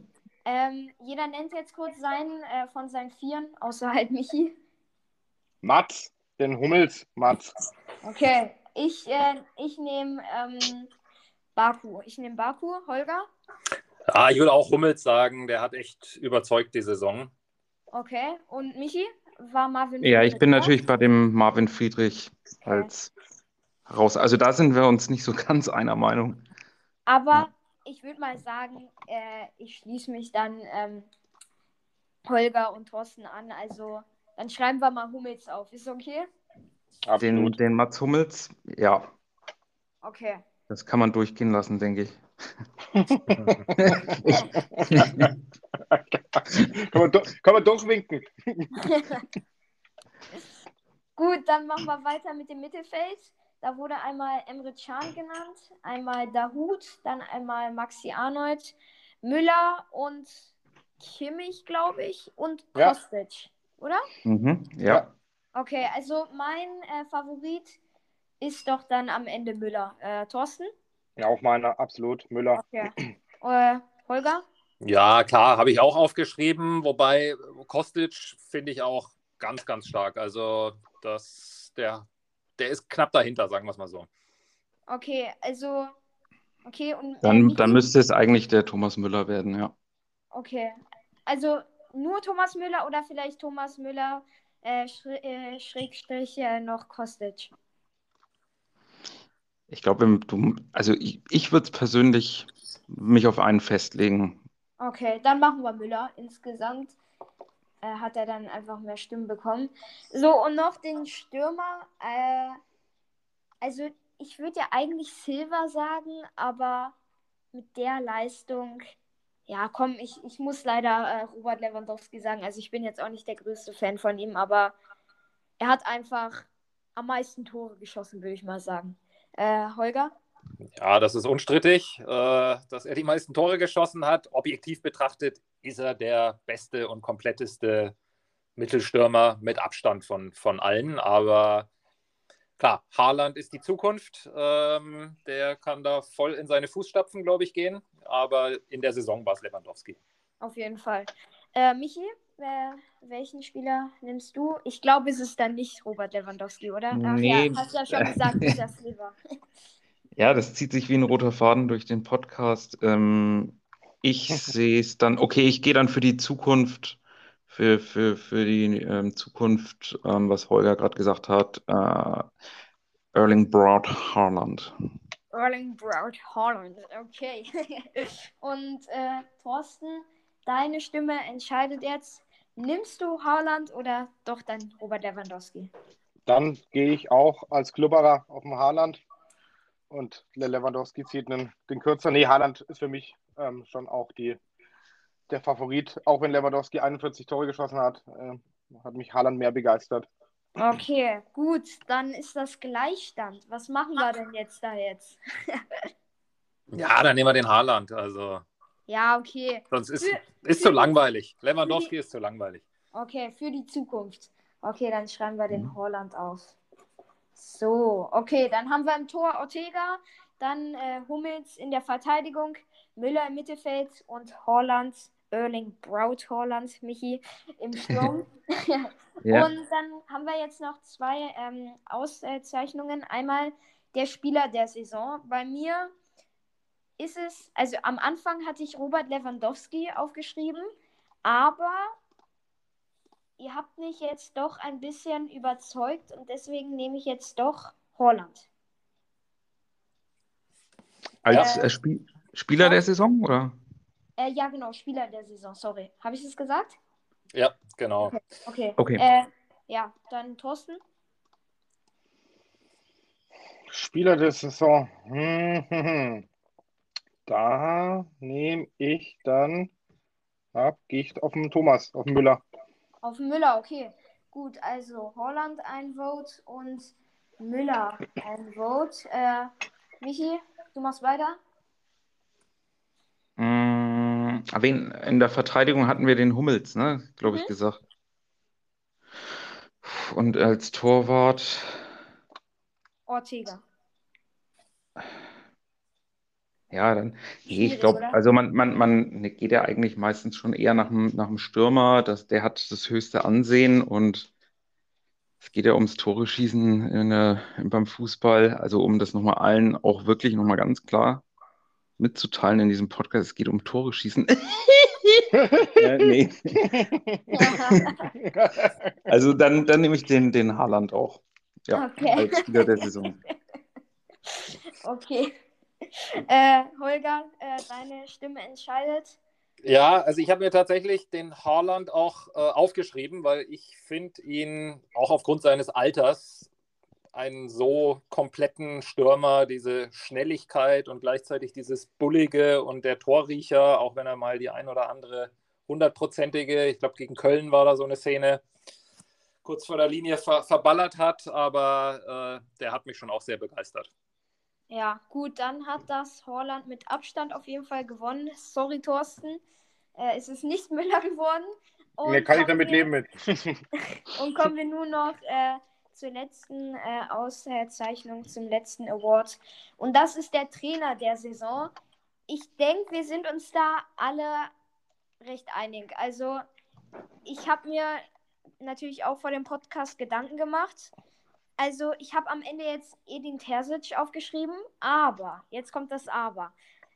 Ähm, jeder nennt jetzt kurz seinen äh, von seinen Vieren, außer halt Michi. Mats, den Hummels, Mats. Okay. Ich, äh, ich nehme ähm, Baku. Ich nehme Baku. Holger? Ja, ich würde auch Hummels sagen, der hat echt überzeugt die Saison. Okay. Und Michi? War Marvin Ja, ich Friedrich bin natürlich bei dem Marvin Friedrich als raus. Also da sind wir uns nicht so ganz einer Meinung. Aber ich würde mal sagen, äh, ich schließe mich dann ähm, Holger und Thorsten an. Also dann schreiben wir mal Hummels auf. Ist okay? Den, den Mats Hummels, ja, Okay. das kann man durchgehen lassen, denke ich. kann, man do, kann man durchwinken. Gut, dann machen wir weiter mit dem Mittelfeld. Da wurde einmal Emre Can genannt, einmal Dahut, dann einmal Maxi Arnold, Müller und Kimmich, glaube ich, und Ja. Kostic, oder? Mhm, ja. Ja. Okay, also mein äh, Favorit ist doch dann am Ende Müller. Äh, Thorsten? Ja, auch meiner, absolut. Müller. Okay. äh, Holger? Ja, klar, habe ich auch aufgeschrieben, wobei Kostic finde ich auch ganz, ganz stark. Also das, der, der ist knapp dahinter, sagen wir es mal so. Okay, also. Okay, und. äh, Dann, dann müsste es eigentlich der Thomas Müller werden, ja. Okay. Also nur Thomas Müller oder vielleicht Thomas Müller äh, äh, Schrägstrich äh, noch Kostic. Ich glaube, du, also ich, ich würde persönlich mich auf einen festlegen. Okay, dann machen wir Müller. Insgesamt äh, hat er dann einfach mehr Stimmen bekommen. So, und noch den Stürmer. Äh, also, ich würde ja eigentlich Silva sagen, aber mit der Leistung. Ja, komm, ich, ich muss leider äh, Robert Lewandowski sagen. Also, ich bin jetzt auch nicht der größte Fan von ihm, aber er hat einfach am meisten Tore geschossen, würde ich mal sagen. Äh, Holger? Ja, das ist unstrittig, äh, dass er die meisten Tore geschossen hat. Objektiv betrachtet ist er der beste und kompletteste Mittelstürmer mit Abstand von, von allen. Aber klar, Haaland ist die Zukunft. Ähm, der kann da voll in seine Fußstapfen, glaube ich, gehen. Aber in der Saison war es Lewandowski. Auf jeden Fall. Äh, Michi, äh, welchen Spieler nimmst du? Ich glaube, es ist dann nicht Robert Lewandowski, oder? Ach Nee. ja, hast ja schon gesagt, ist das Silva. Ja, das zieht sich wie ein roter Faden durch den Podcast. Ähm, ich sehe es dann, okay, ich gehe dann für die Zukunft, für, für, für die ähm, Zukunft, ähm, was Holger gerade gesagt hat, äh, Erling Braut Haaland. Erling Braut Holland, okay. Und äh, Thorsten, deine Stimme entscheidet jetzt. Nimmst du Haaland oder doch dann Robert Lewandowski? Dann gehe ich auch als Klubberer auf den Haaland. Und Lewandowski zieht einen, den kürzer. Nee, Haaland ist für mich ähm, schon auch die, der Favorit. Auch wenn Lewandowski 41 Tore geschossen hat, äh, hat mich Haaland mehr begeistert. Okay, gut, dann ist das Gleichstand. Was machen wir denn jetzt da jetzt? Ja, dann nehmen wir den Haaland. Also, Ja, okay. sonst ist, Für- ist zu langweilig. Lewandowski ist zu langweilig. Okay, für die Zukunft. Okay, dann schreiben wir den Mhm. Holland auf. So, okay, dann haben wir im Tor Ortega, Dann äh, Hummels in der Verteidigung, Müller im Mittelfeld und Holland, Erling Braut Holland, Michi im Sturm. ja. Und dann haben wir jetzt noch zwei ähm, Auszeichnungen. Einmal der Spieler der Saison. Bei mir ist es, also am Anfang hatte ich Robert Lewandowski aufgeschrieben, aber ihr habt mich jetzt doch ein bisschen überzeugt und deswegen nehme ich jetzt doch Holland. Als äh, Spiel Spieler ja. der Saison, oder? Äh, ja, genau, Spieler der Saison, sorry. Habe ich es gesagt? Ja, genau. Okay. okay. okay. Äh, ja, dann Thorsten. Spieler der Saison. Hm, hm, hm. Da nehme ich dann, ja, gehe ich auf den Thomas, auf den Müller. Auf Müller, okay. Gut, also Holland ein Vote und Müller ein Vote. Äh, Michi, du machst weiter. Mm, wen, in der Verteidigung hatten wir den Hummels, ne? Glaube mhm. ich, gesagt. Und als Torwart. Ortega. Ja, dann, nee, ich glaube, also man, man, man geht ja eigentlich meistens schon eher nach dem, nach dem Stürmer, dass der hat das höchste Ansehen und es geht ja ums Tore schießen in der, beim Fußball, also um das nochmal allen auch wirklich nochmal ganz klar mitzuteilen in diesem Podcast, es geht um Tore schießen. ja, nee. also dann, dann nehme ich den, den Haaland auch. Ja, okay. als Spieler der Saison. Okay. Äh, Holger, äh, deine Stimme entscheidet. Ja, also ich habe mir tatsächlich den Haaland auch äh, aufgeschrieben, weil ich finde ihn auch aufgrund seines Alters einen so kompletten Stürmer, diese Schnelligkeit und gleichzeitig dieses Bullige und der Torriecher, auch wenn er mal die ein oder andere hundertprozentige, ich glaube gegen Köln war da so eine Szene, kurz vor der Linie ver verballert hat, aber äh, der hat mich schon auch sehr begeistert. Ja, gut, dann hat das Horland mit Abstand auf jeden Fall gewonnen. Sorry, Thorsten. Äh, es ist nicht Müller geworden. Und nee, kann ich damit wir, leben mit. und kommen wir nur noch äh, zur letzten äh, Auszeichnung, zum letzten Award. Und das ist der Trainer der Saison. Ich denke, wir sind uns da alle recht einig. Also, ich habe mir natürlich auch vor dem Podcast Gedanken gemacht. Also, ich habe am Ende jetzt Edin Terzic aufgeschrieben, aber, jetzt kommt das Aber.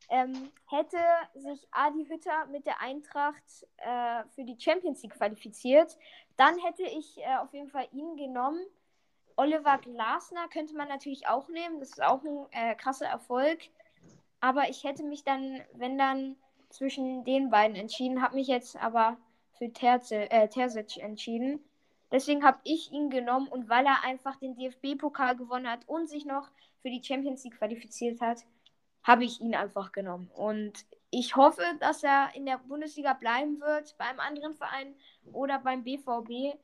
Ähm, hätte sich Adi Hütter mit der Eintracht äh, für die Champions League qualifiziert, dann hätte ich äh, auf jeden Fall ihn genommen. Oliver Glasner könnte man natürlich auch nehmen. Das ist auch ein äh, krasser Erfolg. Aber ich hätte mich dann, wenn dann, zwischen den beiden entschieden. Habe mich jetzt aber für Terze, äh, Terzic entschieden. Deswegen habe ich ihn genommen und weil er einfach den DFB-Pokal gewonnen hat und sich noch für die Champions League qualifiziert hat, habe ich ihn einfach genommen. Und ich hoffe, dass er in der Bundesliga bleiben wird, beim anderen Verein oder beim BVB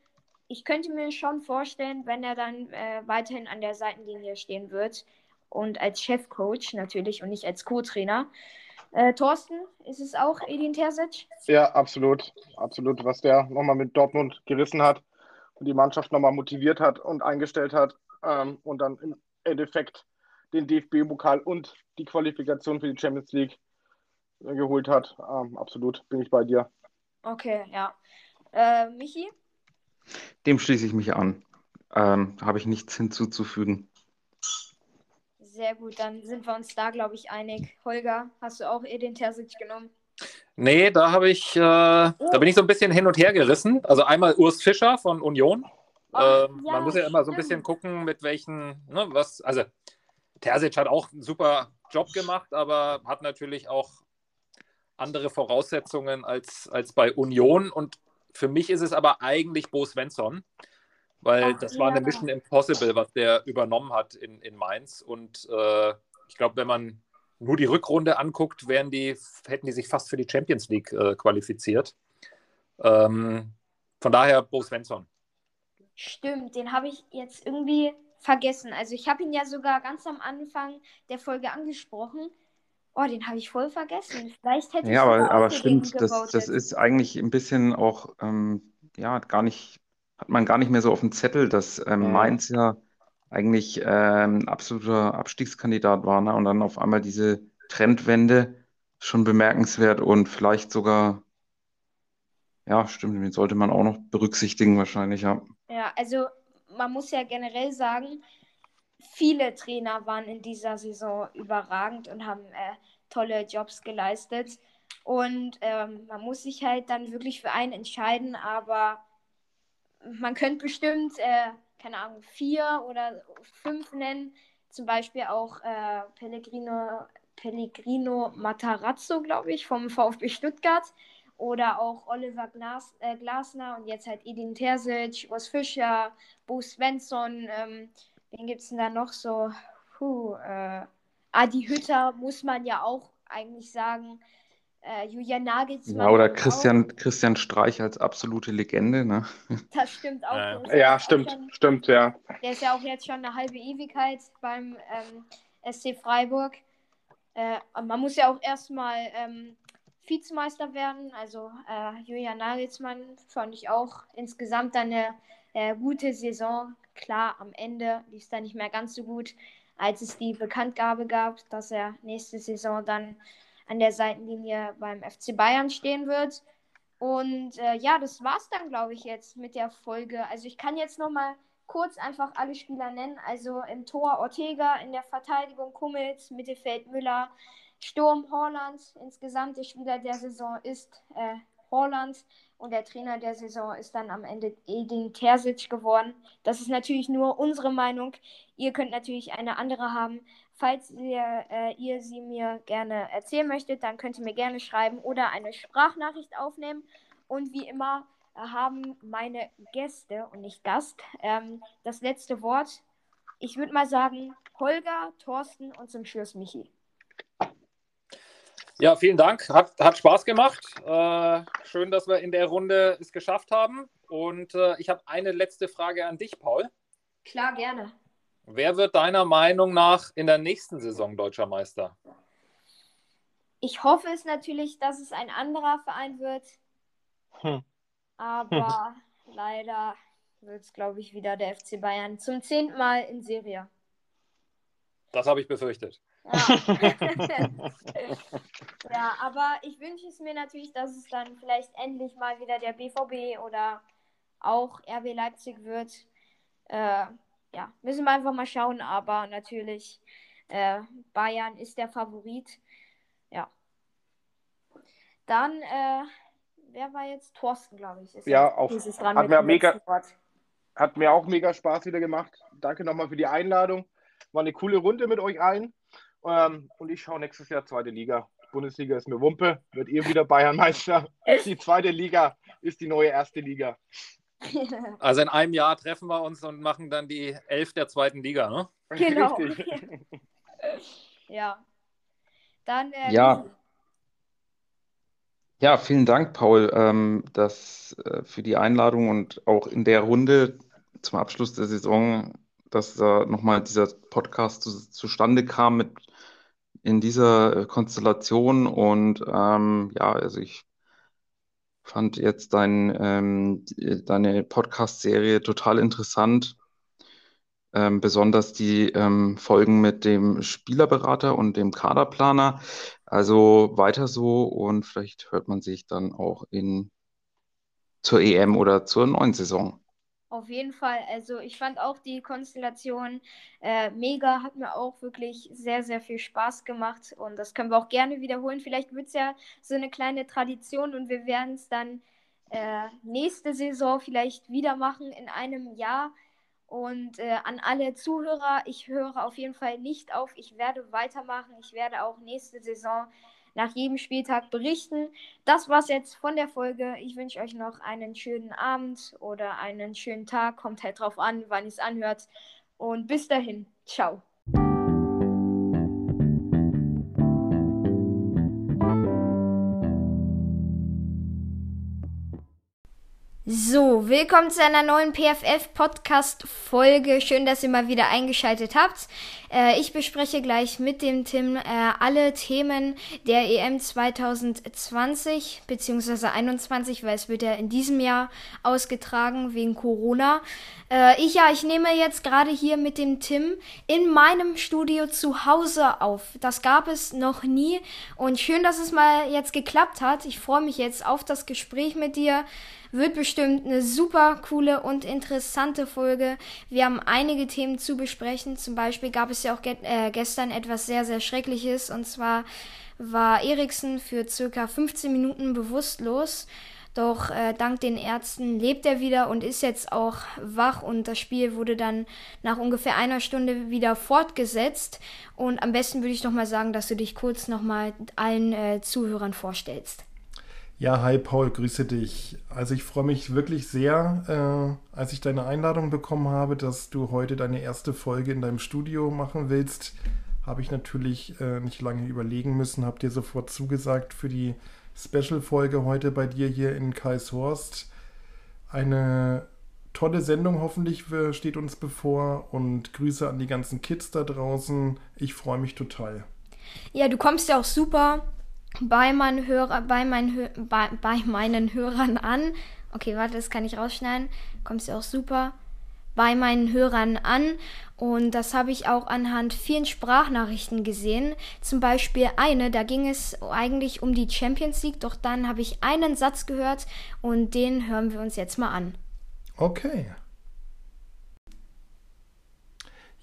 ich könnte mir schon vorstellen, wenn er dann äh, weiterhin an der Seitenlinie stehen wird und als Chefcoach natürlich und nicht als Co-Trainer. Äh, Thorsten, ist es auch Edin Terzic? Ja, absolut. Absolut. Was der nochmal mit Dortmund gerissen hat die Mannschaft nochmal motiviert hat und eingestellt hat ähm, und dann im Endeffekt den DFB-Pokal und die Qualifikation für die Champions League äh, geholt hat. Ähm, absolut, bin ich bei dir. Okay, ja. Äh, Michi? Dem schließe ich mich an. Ähm, Habe ich nichts hinzuzufügen. Sehr gut, dann sind wir uns da, glaube ich, einig. Holger, hast du auch Edin Terzic genommen? Nee, da habe ich, äh, oh. da bin ich so ein bisschen hin und her gerissen. Also einmal Urs Fischer von Union. Oh, ähm, ja, man muss ja immer so ein bisschen gucken, mit welchen, ne, was, also Terzic hat auch einen super Job gemacht, aber hat natürlich auch andere Voraussetzungen als, als bei Union. Und für mich ist es aber eigentlich Bo Svensson, weil Ach, das ja. war eine Mission Impossible, was der übernommen hat in, in Mainz. Und äh, ich glaube, wenn man nur die Rückrunde anguckt, wären die, hätten die sich fast für die Champions League äh, qualifiziert. Ähm, von daher Bo Svensson. Stimmt, den habe ich jetzt irgendwie vergessen. Also ich habe ihn ja sogar ganz am Anfang der Folge angesprochen. Oh, den habe ich voll vergessen. Vielleicht hätte ich Ja, aber, aber stimmt, das, das ist eigentlich ein bisschen auch, ähm, ja, gar nicht, hat man gar nicht mehr so auf dem Zettel, dass ähm, Mainz ja eigentlich ein absoluter Abstiegskandidat war. Ne? Und dann auf einmal diese Trendwende schon bemerkenswert und vielleicht sogar, ja, stimmt, den sollte man auch noch berücksichtigen wahrscheinlich, ja. Ja, also man muss ja generell sagen, viele Trainer waren in dieser Saison überragend und haben äh, tolle Jobs geleistet. Und ähm, man muss sich halt dann wirklich für einen entscheiden, aber man könnte bestimmt, äh, keine Ahnung, vier oder fünf nennen. Zum Beispiel auch äh, Pellegrino, Pellegrino Matarazzo, glaube ich, vom VfB Stuttgart. Oder auch Oliver Glas, äh, Glasner und jetzt halt Edin Terzic, Urs Fischer, Bo Svensson. Ähm, wen gibt es denn da noch so? Puh, äh, Adi Hütter muss man ja auch eigentlich sagen. Äh, Julian Nagelsmann. Ja, oder Christian, Christian Streich als absolute Legende, ne? Das stimmt auch. Äh, ja, stimmt, schon, stimmt, ja. Der ist ja auch jetzt schon eine halbe Ewigkeit beim ähm, SC Freiburg. Äh, man muss ja auch erstmal ähm, Vizemeister werden. Also äh, Julian Nagelsmann fand ich auch insgesamt eine äh, gute Saison. Klar, am Ende lief es dann nicht mehr ganz so gut, als es die Bekanntgabe gab, dass er nächste Saison dann an der Seitenlinie beim FC Bayern stehen wird. Und äh, ja, das war's dann, glaube ich, jetzt mit der Folge. Also ich kann jetzt noch mal kurz einfach alle Spieler nennen. Also im Tor Ortega, in der Verteidigung Kummels, Mittelfeld Müller, Sturm Holland. Insgesamt der Spieler der Saison ist äh, Holland und der Trainer der Saison ist dann am Ende Edin Terzic geworden. Das ist natürlich nur unsere Meinung. Ihr könnt natürlich eine andere haben. Falls ihr, äh, ihr sie mir gerne erzählen möchtet, dann könnt ihr mir gerne schreiben oder eine Sprachnachricht aufnehmen. Und wie immer haben meine Gäste und nicht Gast ähm, das letzte Wort. Ich würde mal sagen, Holger, Thorsten und zum Schluss Michi. Ja, vielen Dank. Hat, hat Spaß gemacht. Äh, schön, dass wir in der Runde es geschafft haben. Und äh, ich habe eine letzte Frage an dich, Paul. Klar, gerne. Wer wird deiner Meinung nach in der nächsten Saison deutscher Meister? Ich hoffe es natürlich, dass es ein anderer Verein wird. Hm. Aber hm. leider wird es, glaube ich, wieder der FC Bayern zum zehnten Mal in Serie. Das habe ich befürchtet. Ja. ja, aber ich wünsche es mir natürlich, dass es dann vielleicht endlich mal wieder der BVB oder auch RB Leipzig wird. Äh, ja, müssen wir einfach mal schauen, aber natürlich äh, Bayern ist der Favorit. Ja. Dann, äh, wer war jetzt? Thorsten, glaube ich. ja, auch. Hat mir, mega, hat mir auch mega Spaß wieder gemacht. Danke nochmal für die Einladung. War eine coole Runde mit euch allen. Ähm, und ich schaue nächstes Jahr zweite Liga. Bundesliga ist mir Wumpe, wird ihr wieder Bayernmeister. Die zweite Liga ist die neue erste Liga. Also in einem Jahr treffen wir uns und machen dann die Elf der zweiten Liga, ne? Genau. ja. Dann. Äh, ja. Ja, vielen Dank, Paul, ähm, das, äh, für die Einladung und auch in der Runde zum Abschluss der Saison, dass äh, nochmal dieser Podcast zu, zustande kam mit in dieser äh, Konstellation. Und ähm, ja, also ich fand jetzt dein, ähm, deine Podcast-Serie total interessant. Ähm, besonders die ähm, Folgen mit dem Spielerberater und dem Kaderplaner. Also weiter so und vielleicht hört man sich dann auch in zur EM oder zur neuen Saison. Auf jeden Fall. Also ich fand auch die Konstellation äh, mega, hat mir auch wirklich sehr, sehr viel Spaß gemacht und das können wir auch gerne wiederholen. Vielleicht wird es ja so eine kleine Tradition und wir werden es dann äh, nächste Saison vielleicht wieder machen in einem Jahr. Und äh, an alle Zuhörer, ich höre auf jeden Fall nicht auf. Ich werde weitermachen. Ich werde auch nächste Saison nach jedem Spieltag berichten. Das war's jetzt von der Folge. Ich wünsche euch noch einen schönen Abend oder einen schönen Tag. Kommt halt drauf an, wann ihr es anhört. Und bis dahin. Ciao. So, willkommen zu einer neuen PFF-Podcast-Folge. Schön, dass ihr mal wieder eingeschaltet habt. Äh, ich bespreche gleich mit dem Tim äh, alle Themen der EM 2020 bzw. 2021, weil es wird ja in diesem Jahr ausgetragen wegen Corona. Äh, ich ja, ich nehme jetzt gerade hier mit dem Tim in meinem Studio zu Hause auf. Das gab es noch nie und schön, dass es mal jetzt geklappt hat. Ich freue mich jetzt auf das Gespräch mit dir. Wird bestimmt eine super coole und interessante Folge. Wir haben einige Themen zu besprechen. Zum Beispiel gab es ja auch ge äh, gestern etwas sehr, sehr Schreckliches. Und zwar war Eriksen für circa 15 Minuten bewusstlos. Doch äh, dank den Ärzten lebt er wieder und ist jetzt auch wach und das Spiel wurde dann nach ungefähr einer Stunde wieder fortgesetzt. Und am besten würde ich nochmal sagen, dass du dich kurz nochmal allen äh, Zuhörern vorstellst. Ja, hi Paul, grüße dich. Also ich freue mich wirklich sehr, äh, als ich deine Einladung bekommen habe, dass du heute deine erste Folge in deinem Studio machen willst. Habe ich natürlich äh, nicht lange überlegen müssen, habe dir sofort zugesagt für die Special-Folge heute bei dir hier in Kaishorst. Eine tolle Sendung hoffentlich steht uns bevor und Grüße an die ganzen Kids da draußen. Ich freue mich total. Ja, du kommst ja auch super bei meinen, Hörer, bei, meinen, bei, bei meinen Hörern an. Okay, warte, das kann ich rausschneiden. Kommst du auch super bei meinen Hörern an. Und das habe ich auch anhand vielen Sprachnachrichten gesehen. Zum Beispiel eine, da ging es eigentlich um die Champions League, doch dann habe ich einen Satz gehört und den hören wir uns jetzt mal an. Okay.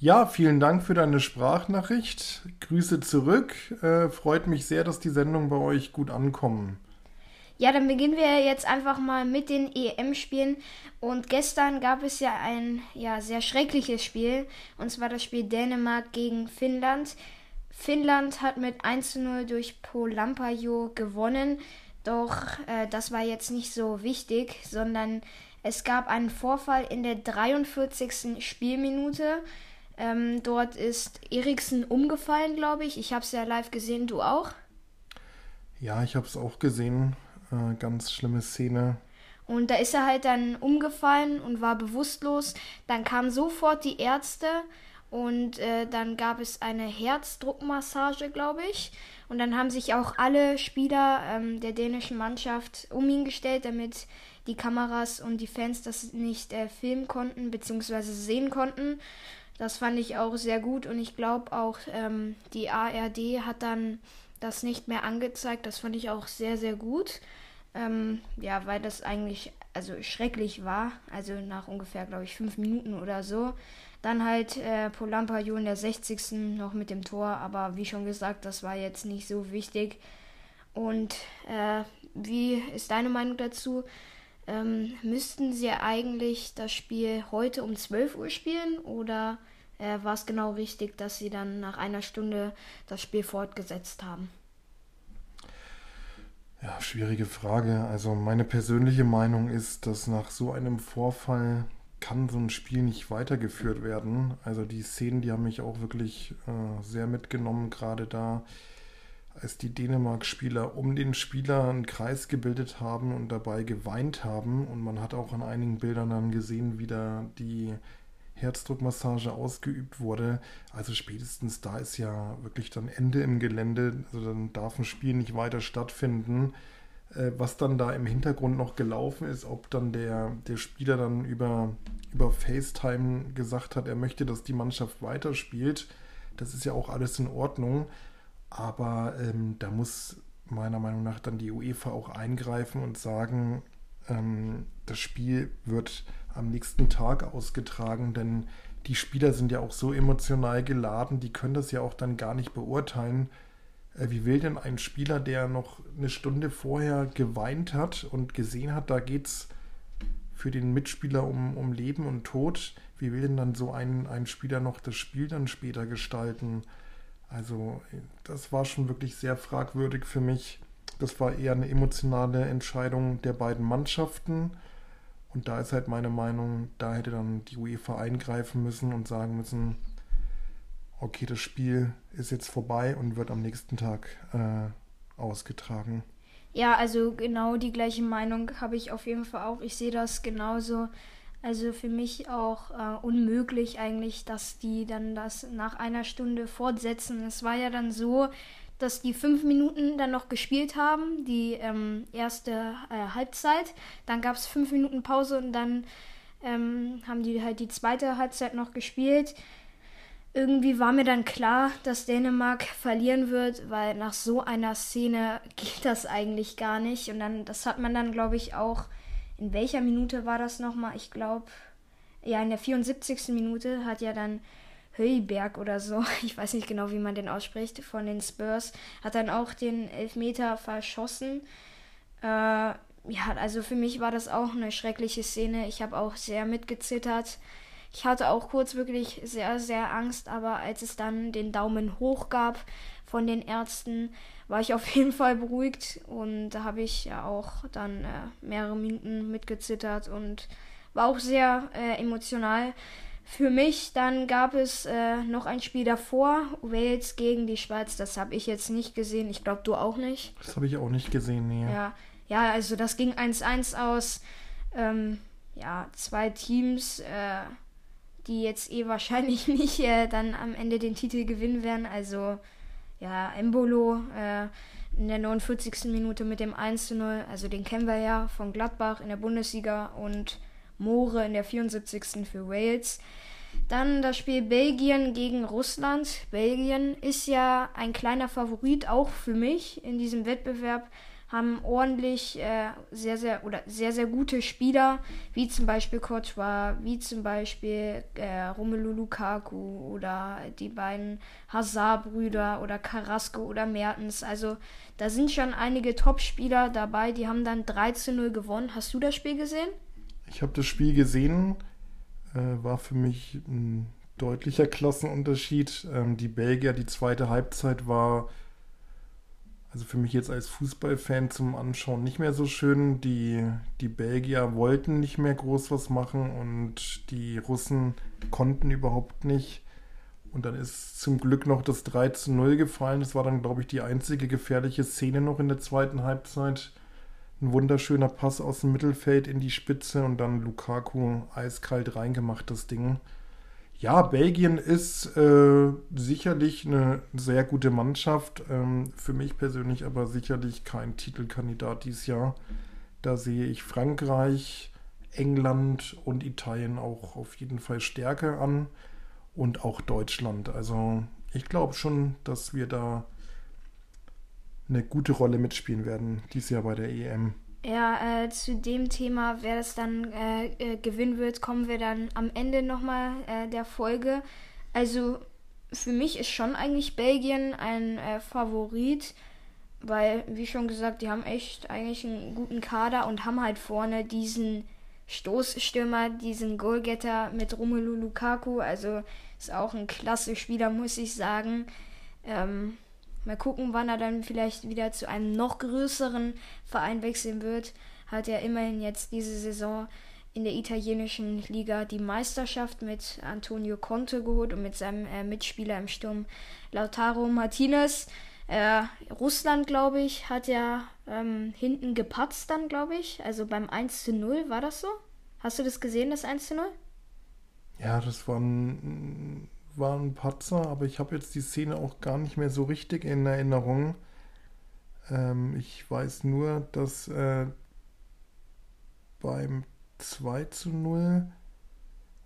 Ja, vielen Dank für deine Sprachnachricht. Grüße zurück. Äh, freut mich sehr, dass die Sendungen bei euch gut ankommen. Ja, dann beginnen wir jetzt einfach mal mit den EM-Spielen. Und gestern gab es ja ein ja, sehr schreckliches Spiel. Und zwar das Spiel Dänemark gegen Finnland. Finnland hat mit 1 zu 0 durch Polampajo gewonnen. Doch äh, das war jetzt nicht so wichtig, sondern es gab einen Vorfall in der 43. Spielminute. Ähm, dort ist Eriksen umgefallen, glaube ich. Ich habe es ja live gesehen, du auch? Ja, ich habe es auch gesehen. Äh, ganz schlimme Szene. Und da ist er halt dann umgefallen und war bewusstlos. Dann kamen sofort die Ärzte und äh, dann gab es eine Herzdruckmassage, glaube ich. Und dann haben sich auch alle Spieler ähm, der dänischen Mannschaft um ihn gestellt, damit die Kameras und die Fans das nicht äh, filmen konnten bzw. sehen konnten. Das fand ich auch sehr gut und ich glaube auch, ähm, die ARD hat dann das nicht mehr angezeigt. Das fand ich auch sehr, sehr gut. Ähm, ja, weil das eigentlich also schrecklich war. Also nach ungefähr, glaube ich, fünf Minuten oder so. Dann halt äh, Polampajo in der 60. noch mit dem Tor. Aber wie schon gesagt, das war jetzt nicht so wichtig. Und äh, wie ist deine Meinung dazu? Ähm, müssten sie eigentlich das Spiel heute um 12 Uhr spielen oder äh, war es genau richtig, dass sie dann nach einer Stunde das Spiel fortgesetzt haben? Ja, schwierige Frage. Also meine persönliche Meinung ist, dass nach so einem Vorfall kann so ein Spiel nicht weitergeführt werden. Also die Szenen, die haben mich auch wirklich äh, sehr mitgenommen, gerade da als die Dänemark-Spieler um den Spieler einen Kreis gebildet haben und dabei geweint haben. Und man hat auch an einigen Bildern dann gesehen, wie da die Herzdruckmassage ausgeübt wurde. Also spätestens da ist ja wirklich dann Ende im Gelände. Also dann darf ein Spiel nicht weiter stattfinden. Äh, was dann da im Hintergrund noch gelaufen ist, ob dann der, der Spieler dann über, über FaceTime gesagt hat, er möchte, dass die Mannschaft weiterspielt. Das ist ja auch alles in Ordnung. Aber ähm, da muss meiner Meinung nach dann die UEFA auch eingreifen und sagen, ähm, das Spiel wird am nächsten Tag ausgetragen, denn die Spieler sind ja auch so emotional geladen, die können das ja auch dann gar nicht beurteilen. Äh, wie will denn ein Spieler, der noch eine Stunde vorher geweint hat und gesehen hat, da geht es für den Mitspieler um, um Leben und Tod, wie will denn dann so ein, ein Spieler noch das Spiel dann später gestalten? Also das war schon wirklich sehr fragwürdig für mich. Das war eher eine emotionale Entscheidung der beiden Mannschaften. Und da ist halt meine Meinung, da hätte dann die UEFA eingreifen müssen und sagen müssen, okay, das Spiel ist jetzt vorbei und wird am nächsten Tag äh, ausgetragen. Ja, also genau die gleiche Meinung habe ich auf jeden Fall auch. Ich sehe das genauso. Also für mich auch äh, unmöglich eigentlich, dass die dann das nach einer Stunde fortsetzen. Es war ja dann so, dass die fünf Minuten dann noch gespielt haben, die ähm, erste äh, Halbzeit. Dann gab es fünf Minuten Pause und dann ähm, haben die halt die zweite Halbzeit noch gespielt irgendwie war mir dann klar, dass Dänemark verlieren wird, weil nach so einer Szene geht das eigentlich gar nicht. Und dann, das hat man dann, glaube ich, auch. In welcher Minute war das nochmal? Ich glaube, ja, in der 74. Minute hat ja dann Höyberg oder so, ich weiß nicht genau, wie man den ausspricht, von den Spurs, hat dann auch den Elfmeter verschossen. Äh, ja, also für mich war das auch eine schreckliche Szene. Ich habe auch sehr mitgezittert. Ich hatte auch kurz wirklich sehr, sehr Angst, aber als es dann den Daumen hoch gab von den Ärzten, war ich auf jeden Fall beruhigt und da habe ich ja auch dann äh, mehrere Minuten mitgezittert und war auch sehr äh, emotional. Für mich dann gab es äh, noch ein Spiel davor, Wales gegen die Schweiz. Das habe ich jetzt nicht gesehen. Ich glaube, du auch nicht. Das habe ich auch nicht gesehen, nee. Ja, ja also das ging 1-1 aus. Ähm, ja, zwei Teams, äh, die jetzt eh wahrscheinlich nicht äh, dann am Ende den Titel gewinnen werden. Also ja, Embolo äh, in der 49. Minute mit dem 1 zu 0, also den kennen wir ja von Gladbach in der Bundesliga und Moore in der 74. für Wales. Dann das Spiel Belgien gegen Russland. Belgien ist ja ein kleiner Favorit auch für mich in diesem Wettbewerb haben ordentlich äh, sehr, sehr oder sehr, sehr gute Spieler, wie zum Beispiel Courtois, wie zum Beispiel äh, Romelu Lukaku oder die beiden Hazard-Brüder oder Carrasco oder Mertens. Also da sind schon einige Top-Spieler dabei, die haben dann 3 zu 0 gewonnen. Hast du das Spiel gesehen? Ich habe das Spiel gesehen, äh, war für mich ein deutlicher Klassenunterschied. Ähm, die Belgier, die zweite Halbzeit war also für mich jetzt als Fußballfan zum Anschauen nicht mehr so schön. Die, die Belgier wollten nicht mehr groß was machen und die Russen konnten überhaupt nicht. Und dann ist zum Glück noch das 3 zu 0 gefallen. Das war dann, glaube ich, die einzige gefährliche Szene noch in der zweiten Halbzeit. Ein wunderschöner Pass aus dem Mittelfeld in die Spitze und dann Lukaku eiskalt reingemacht, das Ding. Ja, Belgien ist äh, sicherlich eine sehr gute Mannschaft. Ähm, für mich persönlich aber sicherlich kein Titelkandidat dieses Jahr. Da sehe ich Frankreich, England und Italien auch auf jeden Fall Stärke an und auch Deutschland. Also ich glaube schon, dass wir da eine gute Rolle mitspielen werden dieses Jahr bei der EM. Ja, äh, zu dem Thema, wer das dann äh, äh, gewinnen wird, kommen wir dann am Ende nochmal äh, der Folge. Also für mich ist schon eigentlich Belgien ein äh, Favorit, weil, wie schon gesagt, die haben echt eigentlich einen guten Kader und haben halt vorne diesen Stoßstürmer, diesen Goalgetter mit Romelu Lukaku. Also ist auch ein klasse Spieler, muss ich sagen. Ähm, Mal gucken, wann er dann vielleicht wieder zu einem noch größeren Verein wechseln wird. Hat er immerhin jetzt diese Saison in der italienischen Liga die Meisterschaft mit Antonio Conte geholt und mit seinem äh, Mitspieler im Sturm Lautaro Martinez. Äh, Russland, glaube ich, hat ja ähm, hinten gepatzt dann, glaube ich. Also beim 1 zu 0, war das so? Hast du das gesehen, das 1 zu 0? Ja, das war ein war ein Patzer, aber ich habe jetzt die Szene auch gar nicht mehr so richtig in Erinnerung. Ähm, ich weiß nur, dass äh, beim 2 zu 0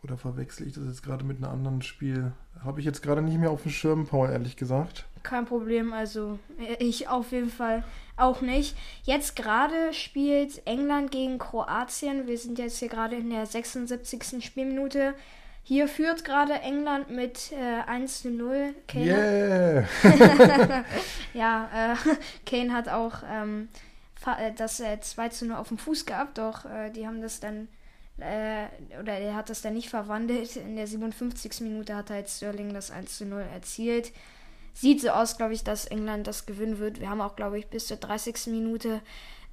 oder verwechsel ich das jetzt gerade mit einem anderen Spiel? Habe ich jetzt gerade nicht mehr auf dem Schirm, Paul, ehrlich gesagt. Kein Problem, also ich auf jeden Fall auch nicht. Jetzt gerade spielt England gegen Kroatien. Wir sind jetzt hier gerade in der 76. Spielminute. Hier führt gerade England mit äh, 1 zu 0. Kane yeah! ja, äh, Kane hat auch ähm, äh, das äh, 2 zu 0 auf dem Fuß gehabt, doch äh, die haben das dann, äh, oder er hat das dann nicht verwandelt. In der 57. Minute hat halt Sterling das 1 zu 0 erzielt. Sieht so aus, glaube ich, dass England das gewinnen wird. Wir haben auch, glaube ich, bis zur 30. Minute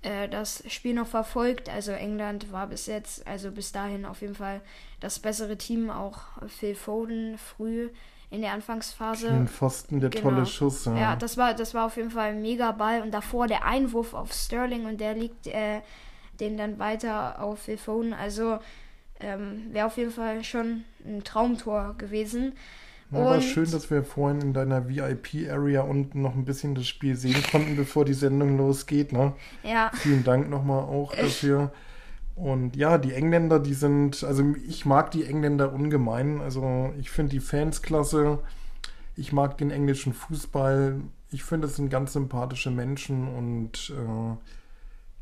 äh, das Spiel noch verfolgt. Also England war bis jetzt, also bis dahin auf jeden Fall das bessere Team. Auch Phil Foden früh in der Anfangsphase. Den Pfosten, der Genau. tolle Schuss. Ja. Ja, das war, das war auf jeden Fall ein mega Ball. Und davor der Einwurf auf Sterling und der liegt äh, den dann weiter auf Phil Foden. Also ähm, wäre auf jeden Fall schon ein Traumtor gewesen. Ja, war schön, dass wir vorhin in deiner VIP-Area unten noch ein bisschen das Spiel sehen konnten, bevor die Sendung losgeht. Ne? Ja, Vielen Dank nochmal auch dafür. Und ja, die Engländer, die sind, also ich mag die Engländer ungemein. Also ich finde die Fans klasse. Ich mag den englischen Fußball. Ich finde, es sind ganz sympathische Menschen und äh,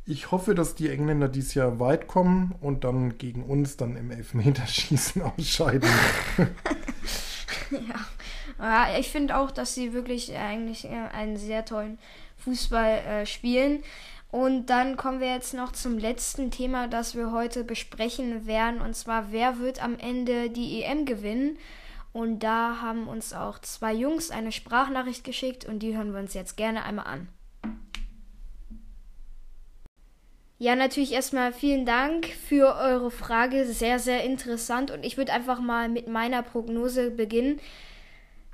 ich hoffe, dass die Engländer dieses Jahr weit kommen und dann gegen uns dann im Elfmeterschießen ausscheiden. ja ich finde auch, dass sie wirklich eigentlich äh, einen sehr tollen Fußball äh, spielen. Und dann kommen wir jetzt noch zum letzten Thema, das wir heute besprechen werden. Und zwar, wer wird am Ende die EM gewinnen? Und da haben uns auch zwei Jungs eine Sprachnachricht geschickt und die hören wir uns jetzt gerne einmal an. Ja, natürlich erstmal vielen Dank für eure Frage. Sehr, sehr interessant. Und ich würde einfach mal mit meiner Prognose beginnen.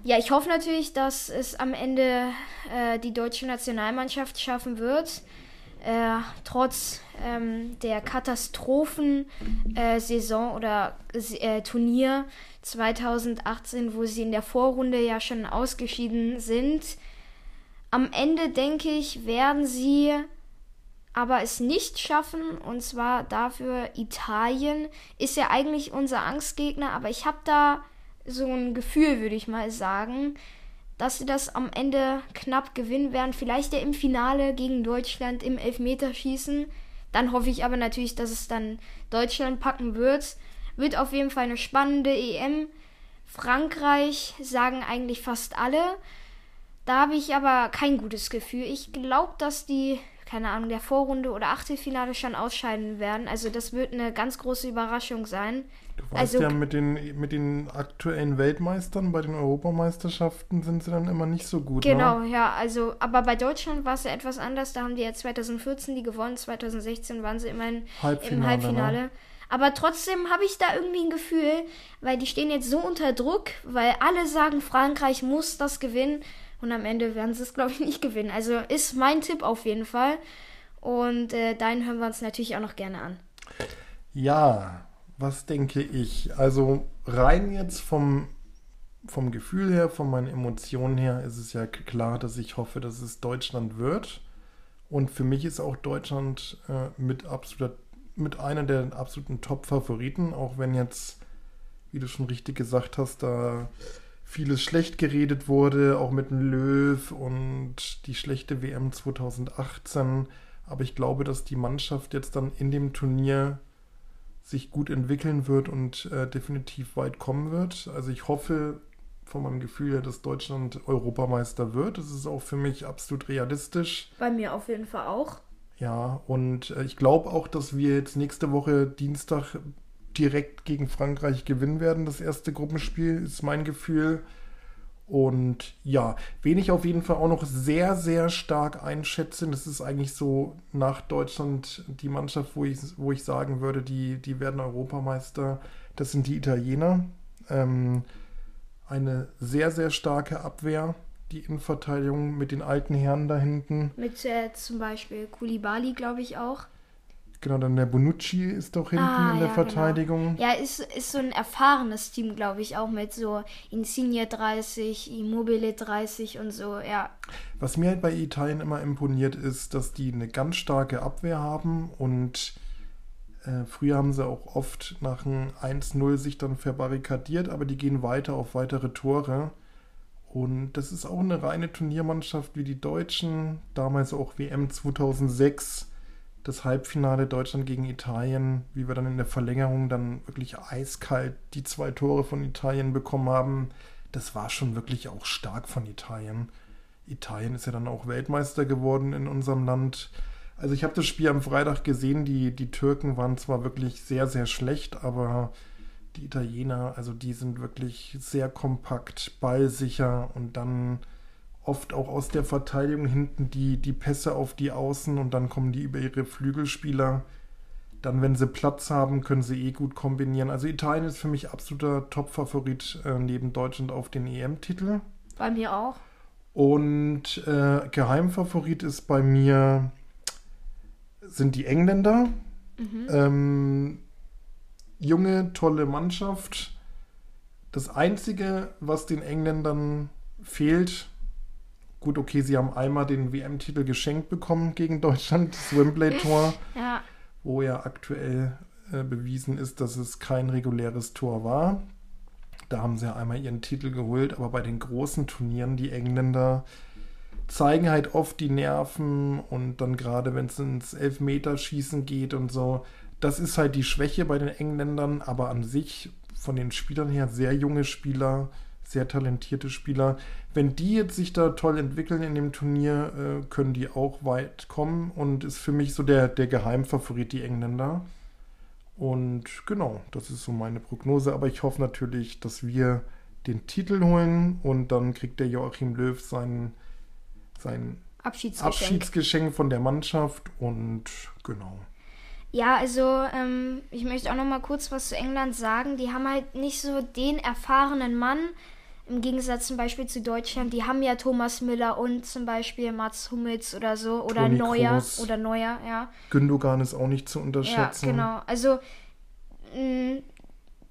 Ja, ich hoffe natürlich, dass es am Ende äh, die deutsche Nationalmannschaft schaffen wird. Äh, trotz ähm, der Katastrophen-Saison oder äh, Turnier 2018, wo sie in der Vorrunde ja schon ausgeschieden sind. Am Ende denke ich, werden sie aber es nicht schaffen. Und zwar dafür Italien ist ja eigentlich unser Angstgegner, aber ich habe da so ein Gefühl, würde ich mal sagen, dass sie das am Ende knapp gewinnen werden. Vielleicht ja im Finale gegen Deutschland im Elfmeterschießen. Dann hoffe ich aber natürlich, dass es dann Deutschland packen wird. Wird auf jeden Fall eine spannende EM. Frankreich sagen eigentlich fast alle. Da habe ich aber kein gutes Gefühl. Ich glaube, dass die, keine Ahnung, der Vorrunde oder Achtelfinale schon ausscheiden werden. Also das wird eine ganz große Überraschung sein. Du weißt Also- ja, mit den, mit den aktuellen Weltmeistern bei den Europameisterschaften sind sie dann immer nicht so gut. Genau, Ne? ja, also, aber bei Deutschland war es ja etwas anders. Da haben die ja 2014 die gewonnen, 2016 waren sie immerhin Halbfinale, im Halbfinale. Ne? Aber trotzdem habe ich da irgendwie ein Gefühl, weil die stehen jetzt so unter Druck, weil alle sagen, Frankreich muss das gewinnen. Und am Ende werden sie es, glaube ich, nicht gewinnen. Also ist mein Tipp auf jeden Fall. Und äh, deinen hören wir uns natürlich auch noch gerne an. Ja, was denke ich? Also rein jetzt vom, vom Gefühl her, von meinen Emotionen her, ist es ja klar, dass ich hoffe, dass es Deutschland wird. Und für mich ist auch Deutschland äh, mit absoluter, mit einer der absoluten Top-Favoriten, auch wenn jetzt, wie du schon richtig gesagt hast, da vieles schlecht geredet wurde, auch mit dem Löw und die schlechte WM 2018. Aber ich glaube, dass die Mannschaft jetzt dann in dem Turnier sich gut entwickeln wird und äh, definitiv weit kommen wird. Also ich hoffe von meinem Gefühl her, dass Deutschland Europameister wird. Das ist auch für mich absolut realistisch. Bei mir auf jeden Fall auch. Ja, und äh, ich glaube auch, dass wir jetzt nächste Woche Dienstag direkt gegen Frankreich gewinnen werden. Das erste Gruppenspiel ist mein Gefühl. Und ja, wen ich auf jeden Fall auch noch sehr, sehr stark einschätze, das ist eigentlich so nach Deutschland die Mannschaft, wo ich, wo ich sagen würde, die, die werden Europameister, das sind die Italiener. Ähm, eine sehr, sehr starke Abwehr, die Innenverteidigung mit den alten Herren da hinten. Mit äh, zum Beispiel Kulibali, glaube ich auch. Genau, dann der Bonucci ist doch hinten Ah, in der ja, Verteidigung. Ja, ist, ist so ein erfahrenes Team, glaube ich, auch mit so Insigne 30, Immobile 30 und so, ja. Was mir halt bei Italien immer imponiert ist, dass die eine ganz starke Abwehr haben und äh, früher haben sie auch oft nach einem 1-0 sich dann verbarrikadiert, aber die gehen weiter auf weitere Tore. Und das ist auch eine reine Turniermannschaft wie die Deutschen, damals auch WM 2006, das Halbfinale Deutschland gegen Italien, wie wir dann in der Verlängerung dann wirklich eiskalt die zwei Tore von Italien bekommen haben. Das war schon wirklich auch stark von Italien. Italien ist ja dann auch Weltmeister geworden in unserem Land. Also ich habe das Spiel am Freitag gesehen, die, die Türken waren zwar wirklich sehr, sehr schlecht, aber die Italiener, also die sind wirklich sehr kompakt, ballsicher und dann oft auch aus der Verteidigung hinten die, die Pässe auf die Außen und dann kommen die über ihre Flügelspieler. Dann, wenn sie Platz haben, können sie eh gut kombinieren. Also Italien ist für mich absoluter Top-Favorit äh, neben Deutschland auf den EM-Titel. Bei mir auch. Und äh, Geheimfavorit ist bei mir sind die Engländer. Mhm. Ähm, junge, tolle Mannschaft. Das Einzige, was den Engländern fehlt, gut, okay, sie haben einmal den WM-Titel geschenkt bekommen gegen Deutschland, das Wembley-Tor, Ja, wo ja aktuell äh, bewiesen ist, dass es kein reguläres Tor war. Da haben sie ja einmal ihren Titel geholt, aber bei den großen Turnieren, die Engländer zeigen halt oft die Nerven und dann gerade, wenn es ins Elfmeterschießen geht und so, das ist halt die Schwäche bei den Engländern, aber an sich von den Spielern her sehr junge Spieler, sehr talentierte Spieler. Wenn die jetzt sich da toll entwickeln in dem Turnier, äh, können die auch weit kommen und ist für mich so der, der Geheimfavorit, die Engländer. Und genau, das ist so meine Prognose. Aber ich hoffe natürlich, dass wir den Titel holen und dann kriegt der Joachim Löw sein, sein Abschiedsgeschenk. Abschiedsgeschenk von der Mannschaft und genau. Ja, also ähm, ich möchte auch noch mal kurz was zu England sagen. Die haben halt nicht so den erfahrenen Mann im Gegensatz zum Beispiel zu Deutschland. Die haben ja Thomas Müller und zum Beispiel Mats Hummels oder so oder Toni Neuer Kroos. oder Neuer, ja. Gündogan ist auch nicht zu Ja, unterschätzen. genau. Also mh,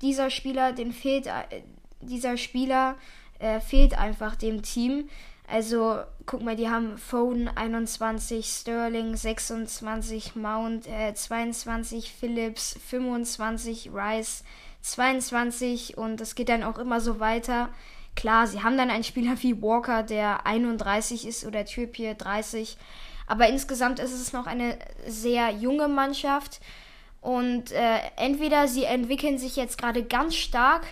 dieser Spieler, den fehlt äh, dieser Spieler äh, fehlt einfach dem Team. Also guck mal, die haben Foden 21, Sterling 26, Mount äh, 22, Phillips 25, Rice 22 und es geht dann auch immer so weiter. Klar, sie haben dann einen Spieler wie Walker, der 31 ist oder Trippier 30. Aber insgesamt ist es noch eine sehr junge Mannschaft. Und äh, entweder sie entwickeln sich jetzt gerade ganz stark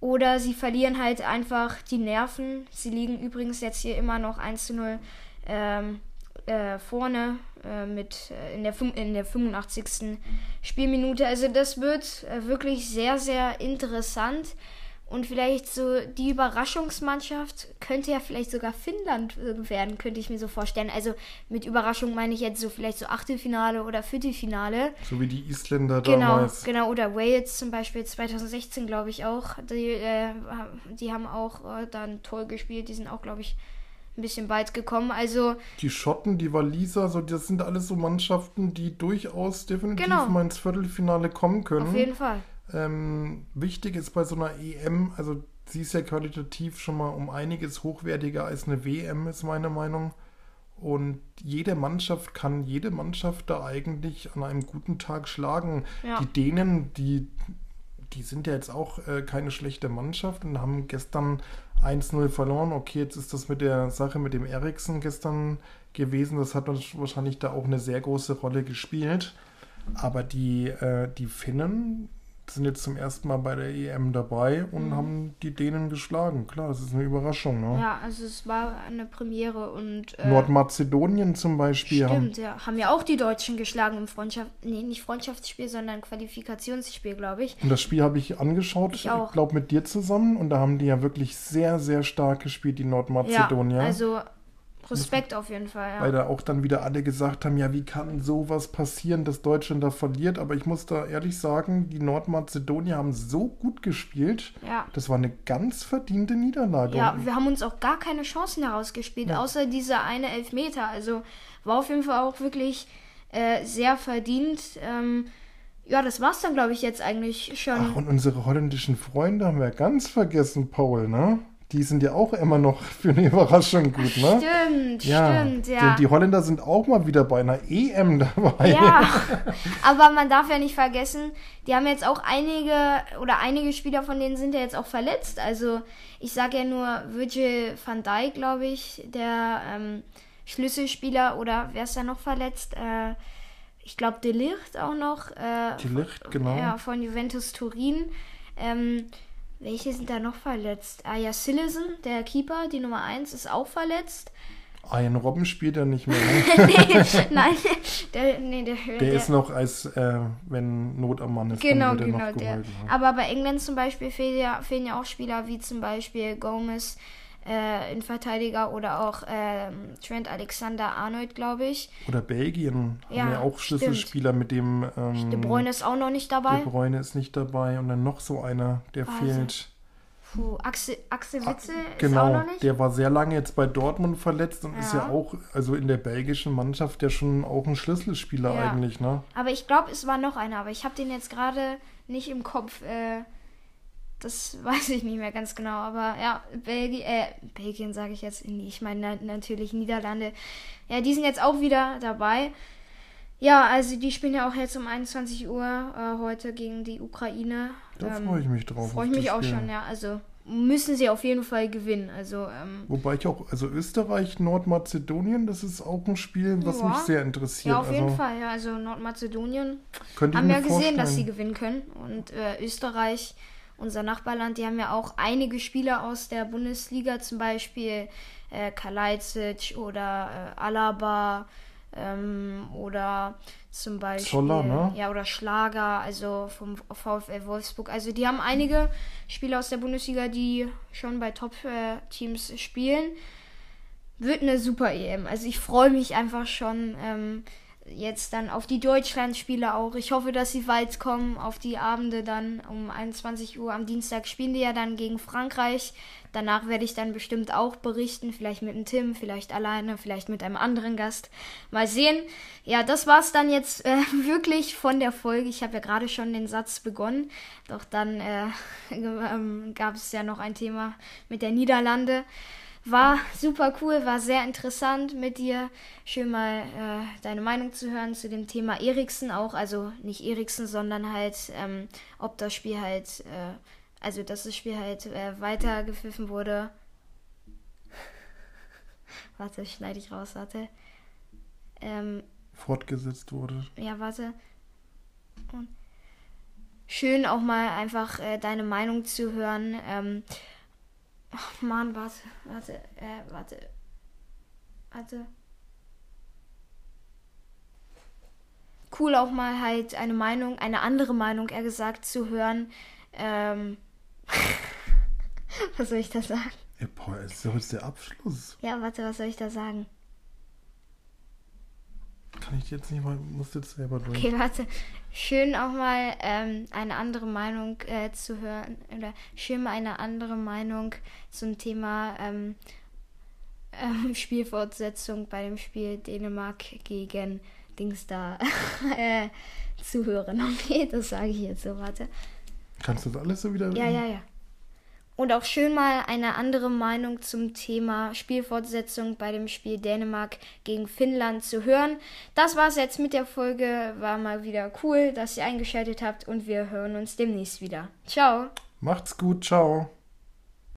oder sie verlieren halt einfach die Nerven. Sie liegen übrigens jetzt hier immer noch 1 zu 0 ähm, äh, vorne äh, mit äh, in, der, in der 85. Spielminute. Also das wird äh, wirklich sehr, sehr interessant. Und vielleicht so die Überraschungsmannschaft könnte ja vielleicht sogar Finnland äh, werden, könnte ich mir so vorstellen. Also mit Überraschung meine ich jetzt so vielleicht so Achtelfinale oder Viertelfinale. So wie die Isländer Genau, damals. genau. Oder Wales zum Beispiel 2016, glaube ich auch. Die, äh, die haben auch äh, dann toll gespielt. Die sind auch, glaube ich, ein bisschen weit gekommen. Also, Die Schotten, die Waliser, so, das sind alles so Mannschaften, die durchaus definitiv Genau. mal ins Viertelfinale kommen können. auf jeden Fall. Ähm, wichtig ist bei so einer EM, also sie ist ja qualitativ schon mal um einiges hochwertiger als eine WM, ist meine Meinung. Und jede Mannschaft kann jede Mannschaft da eigentlich an einem guten Tag schlagen. Ja. Die Dänen, die, die sind ja jetzt auch äh, keine schlechte Mannschaft und haben gestern 1-0 verloren. Okay, jetzt ist das mit der Sache mit dem Eriksen gestern gewesen. Das hat wahrscheinlich da auch eine sehr große Rolle gespielt. Aber die, äh, die Finnen sind jetzt zum ersten Mal bei der EM dabei und haben die Dänen geschlagen. Klar, das ist eine Überraschung. Ne? Mhm. Ja, also es war eine Premiere und. Äh, Nordmazedonien zum Beispiel haben, Stimmt, ja. Haben ja auch die Deutschen geschlagen im Freundschaft. Nee, nicht Freundschaftsspiel, sondern Qualifikationsspiel, glaube ich. und das Spiel habe ich angeschaut, Ich auch. glaube mit dir zusammen und da haben die ja wirklich sehr, sehr stark gespielt, die Ja, Nordmazedonier. also Respekt auf jeden Fall, Weil ja. da auch dann wieder alle gesagt haben, ja, wie kann sowas passieren, dass Deutschland da verliert? Aber ich muss da ehrlich sagen, die Nordmazedonier haben so gut gespielt. Ja. Das war eine ganz verdiente Niederlage. Ja, wir haben uns auch gar keine Chancen herausgespielt, außer dieser eine Elfmeter. Also war auf jeden Fall auch wirklich äh, sehr verdient. Ähm, ja, das war's dann, glaube ich, jetzt eigentlich schon. Ach, und unsere holländischen Freunde haben wir ganz vergessen, Paul, ne? Die sind ja auch immer noch für eine Überraschung gut, ne? Stimmt, Ja, stimmt, ja. denn die Holländer sind auch mal wieder bei einer EM dabei. Ja, aber man darf ja nicht vergessen, die haben jetzt auch einige oder einige Spieler von denen sind ja jetzt auch verletzt. Also ich sage ja nur Virgil van Dijk, glaube ich, der ähm, Schlüsselspieler oder wer ist da noch verletzt? Äh, ich glaube De Ligt auch noch. Äh, Die Licht, genau. ja, von Juventus Turin. Ähm, welche sind da noch verletzt? Ah ja, Sillison, der Keeper, die Nummer 1, ist auch verletzt. Ian Robben spielt ja nicht mehr. Ne? nee, nein, der, nee, der, Der ist noch als, äh, wenn Not am Mann ist, Genau, genau, der. geholt. Ne? Aber bei England zum Beispiel fehlen ja, fehlen ja auch Spieler wie zum Beispiel Gomez, äh, Innenverteidiger oder auch ähm, Trent Alexander-Arnold, glaube ich. Oder Belgien Ja, haben ja auch Schlüsselspieler mit dem ähm, De Bruyne ist auch noch nicht dabei. De Bruyne ist nicht dabei und dann noch so einer, der Warte. fehlt. Puh, Axel, Axel Witze ist auch Genau, noch nicht. der war sehr lange jetzt bei Dortmund verletzt und ist ja Ja. auch, also in der belgischen Mannschaft ja schon auch ein Schlüsselspieler Ja. eigentlich, ne? Aber ich glaube, es war noch einer, aber ich habe den jetzt gerade nicht im Kopf. Äh, das weiß ich nicht mehr ganz genau. Aber ja, Belgien, äh, Belgien sage ich jetzt, nee, ich meine na, natürlich Niederlande. Ja, die sind jetzt auch wieder dabei. Ja, also die spielen ja auch jetzt um 21 Uhr äh, heute gegen die Ukraine. Da Ähm, freue ich mich drauf. Freue ich mich auch Spiel. schon, ja. Also müssen sie auf jeden Fall gewinnen. Also, ähm, Wobei ich auch, also Österreich, Nordmazedonien, das ist auch ein Spiel, was Ja. mich sehr interessiert. ja, auf also, jeden Fall. Ja, also Nordmazedonien haben ja gesehen, dass sie vorstellen. gewinnen können. Und äh, Österreich, unser Nachbarland, die haben ja auch einige Spieler aus der Bundesliga, zum Beispiel äh, Kalajdzic oder äh, Alaba ähm, oder zum Beispiel Zoller, ne? ja oder Schlager, also vom VfL Wolfsburg. Also die haben einige Spieler aus der Bundesliga, die schon bei Top-Teams spielen. Wird eine super EM. Also ich freue mich einfach schon ähm, jetzt dann auf die Deutschlandspiele auch. Ich hoffe, dass sie weit kommen auf die Abende dann um 21 Uhr am Dienstag spielen die ja dann gegen Frankreich. Danach werde ich dann bestimmt auch berichten, vielleicht mit dem Tim, vielleicht alleine, vielleicht mit einem anderen Gast. Mal sehen. Ja, das war's dann jetzt äh, wirklich von der Folge. Ich habe ja gerade schon den Satz begonnen, doch dann äh, ähm, gab es ja noch ein Thema mit der Niederlande. War super cool, war sehr interessant mit dir. Schön mal äh, deine Meinung zu hören zu dem Thema Eriksen auch. Also nicht Eriksen, sondern halt, ähm, ob das Spiel halt, äh, also dass das Spiel halt äh, weitergepfiffen wurde. warte, schneide ich raus, warte. Ähm, Fortgesetzt wurde. ja, warte. Und schön auch mal einfach äh, deine Meinung zu hören. Ähm, ach Mann, warte, warte, äh, warte. Warte. Cool auch mal halt eine Meinung, eine andere Meinung, eher gesagt, zu hören. Ähm, was soll ich da sagen? Ja, boah, das ist doch jetzt der Abschluss. Ja, warte, was soll ich da sagen? Kann ich jetzt nicht mal, muss jetzt selber durch. Okay, warte. Schön auch mal ähm, eine andere Meinung äh, zu hören. Oder schön mal eine andere Meinung zum Thema ähm, ähm, Spielfortsetzung bei dem Spiel Dänemark gegen Dings da äh, zu hören. Okay, das sage ich jetzt so, warte. Kannst du das alles so wieder Ja, ja, ja. Und auch schön mal eine andere Meinung zum Thema Spielfortsetzung bei dem Spiel Dänemark gegen Finnland zu hören. Das war's jetzt mit der Folge. War mal wieder cool, dass ihr eingeschaltet habt und wir hören uns demnächst wieder. Ciao. Macht's gut, ciao.